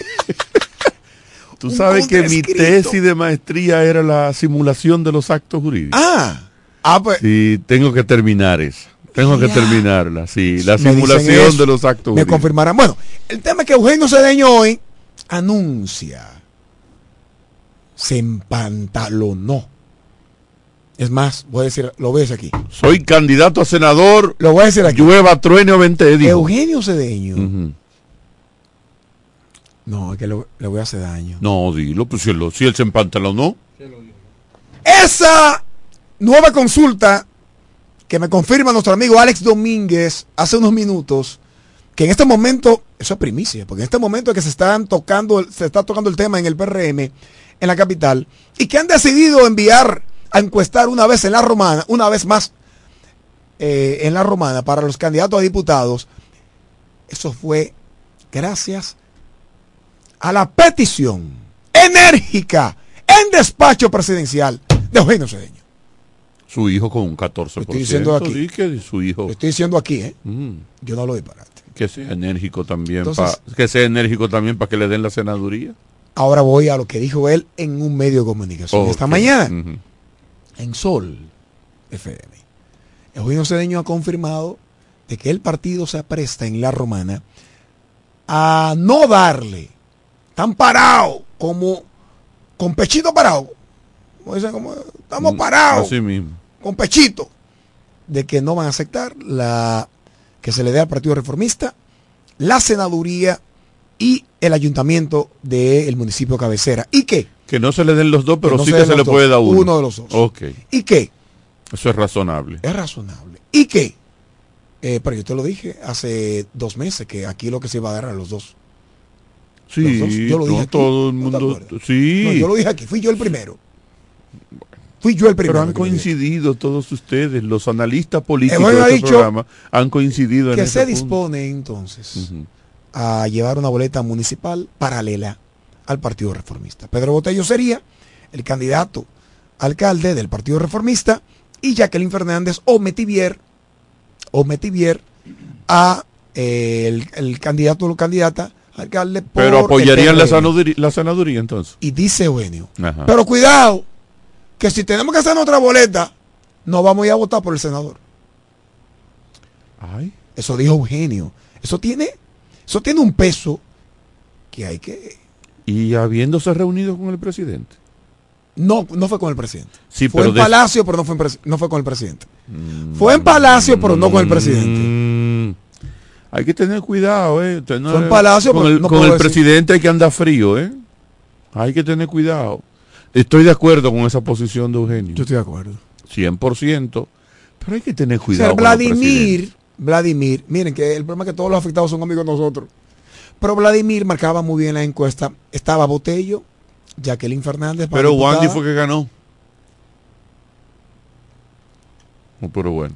Tú sabes que mi tesis de maestría era la simulación de los actos jurídicos. Ah. Ah, pues. Sí, tengo que terminar esa. Tengo que terminarla, sí. La Me simulación de los actos Me confirmarán. Bueno, el tema es que Eugenio Cedeño hoy anuncia. Se empantalonó. Es más, voy a decir, lo ves aquí. Soy candidato a senador. Lo voy a decir aquí. Llueva, truene o vente. Eugenio Cedeño. No, es que le, le voy a hacer daño. No, dilo, pues si él, si él se empantalonó. Esa nueva consulta que me confirma nuestro amigo Alex Domínguez hace unos minutos, que en este momento, eso es primicia, porque en este momento que se están tocando, se está tocando el tema en el PRM, en la capital, y que han decidido enviar a encuestar una vez en la romana, una vez más eh, en la romana para los candidatos a diputados, eso fue gracias a la petición enérgica en despacho presidencial de Eugenio Cedeño. Su hijo con un 14%. estoy diciendo aquí. Que su hijo. Estoy diciendo aquí, ¿eh? Mm. Yo no lo disparate. Que sea enérgico también. Entonces- pa- que sea enérgico también para que le den la senaduría. Ahora voy a lo que dijo él en un medio de comunicación esta mañana, en Sol FM. Eugenio Cedeño ha confirmado de que el partido se apresta en la romana a no darle tan parado como con pechito parado. Como dicen, como estamos parados. Así mismo. con pechito de que no van a aceptar la que se le dé al Partido Reformista la senaduría y el ayuntamiento del municipio cabecera. ¿Y qué? Que no se le den los dos, pero no sí se que se le dos, puede dar uno. uno de los dos. Ok. ¿Y qué? Eso es razonable. Es razonable. ¿Y qué? Eh, pero yo te lo dije hace dos meses que aquí lo que se iba a dar a los dos. Sí, Los dos, yo lo no dije aquí. todo el ¿No te mundo. sí. Yo lo dije aquí, fui yo el primero. Fui yo el primero. Pero han coincidido todos ustedes, los analistas políticos Eugenio ha de este programa, han coincidido en que se punto. dispone entonces a llevar una boleta municipal paralela al Partido Reformista. Pedro Botello sería el candidato alcalde del Partido Reformista y Jacqueline Fernández o Metivier o Metivier a eh, el, el candidato o candidata alcalde por Pero apoyarían la PRM. senaduría, la senaduría entonces. Y dice Eugenio, Ajá. pero cuidado, que si tenemos que hacer otra boleta, no vamos a ir a votar por el senador. Ay. Eso dijo Eugenio. Eso tiene, eso tiene un peso que hay que. Y habiéndose reunido con el presidente. No, no fue con el presidente. Sí, fue pero en de- Palacio, pero no fue, en no fue con el presidente. Fue en Palacio, pero no con el presidente. Mm, hay que tener cuidado, eh. Tener- Fue en Palacio, con pero el, no con el presidente hay que andar frío, eh. Hay que tener cuidado. Estoy de acuerdo con esa posición de Eugenio. Yo estoy de acuerdo. 100%. Pero hay que tener O sea, cuidado. con los presidentes. Vladimir, Vladimir, miren que el problema es que todos los afectados son amigos de nosotros. Pero Vladimir marcaba muy bien la encuesta. Estaba Botello, Jacqueline Fernández. Pero. Wandy fue que ganó. Oh, Pero bueno.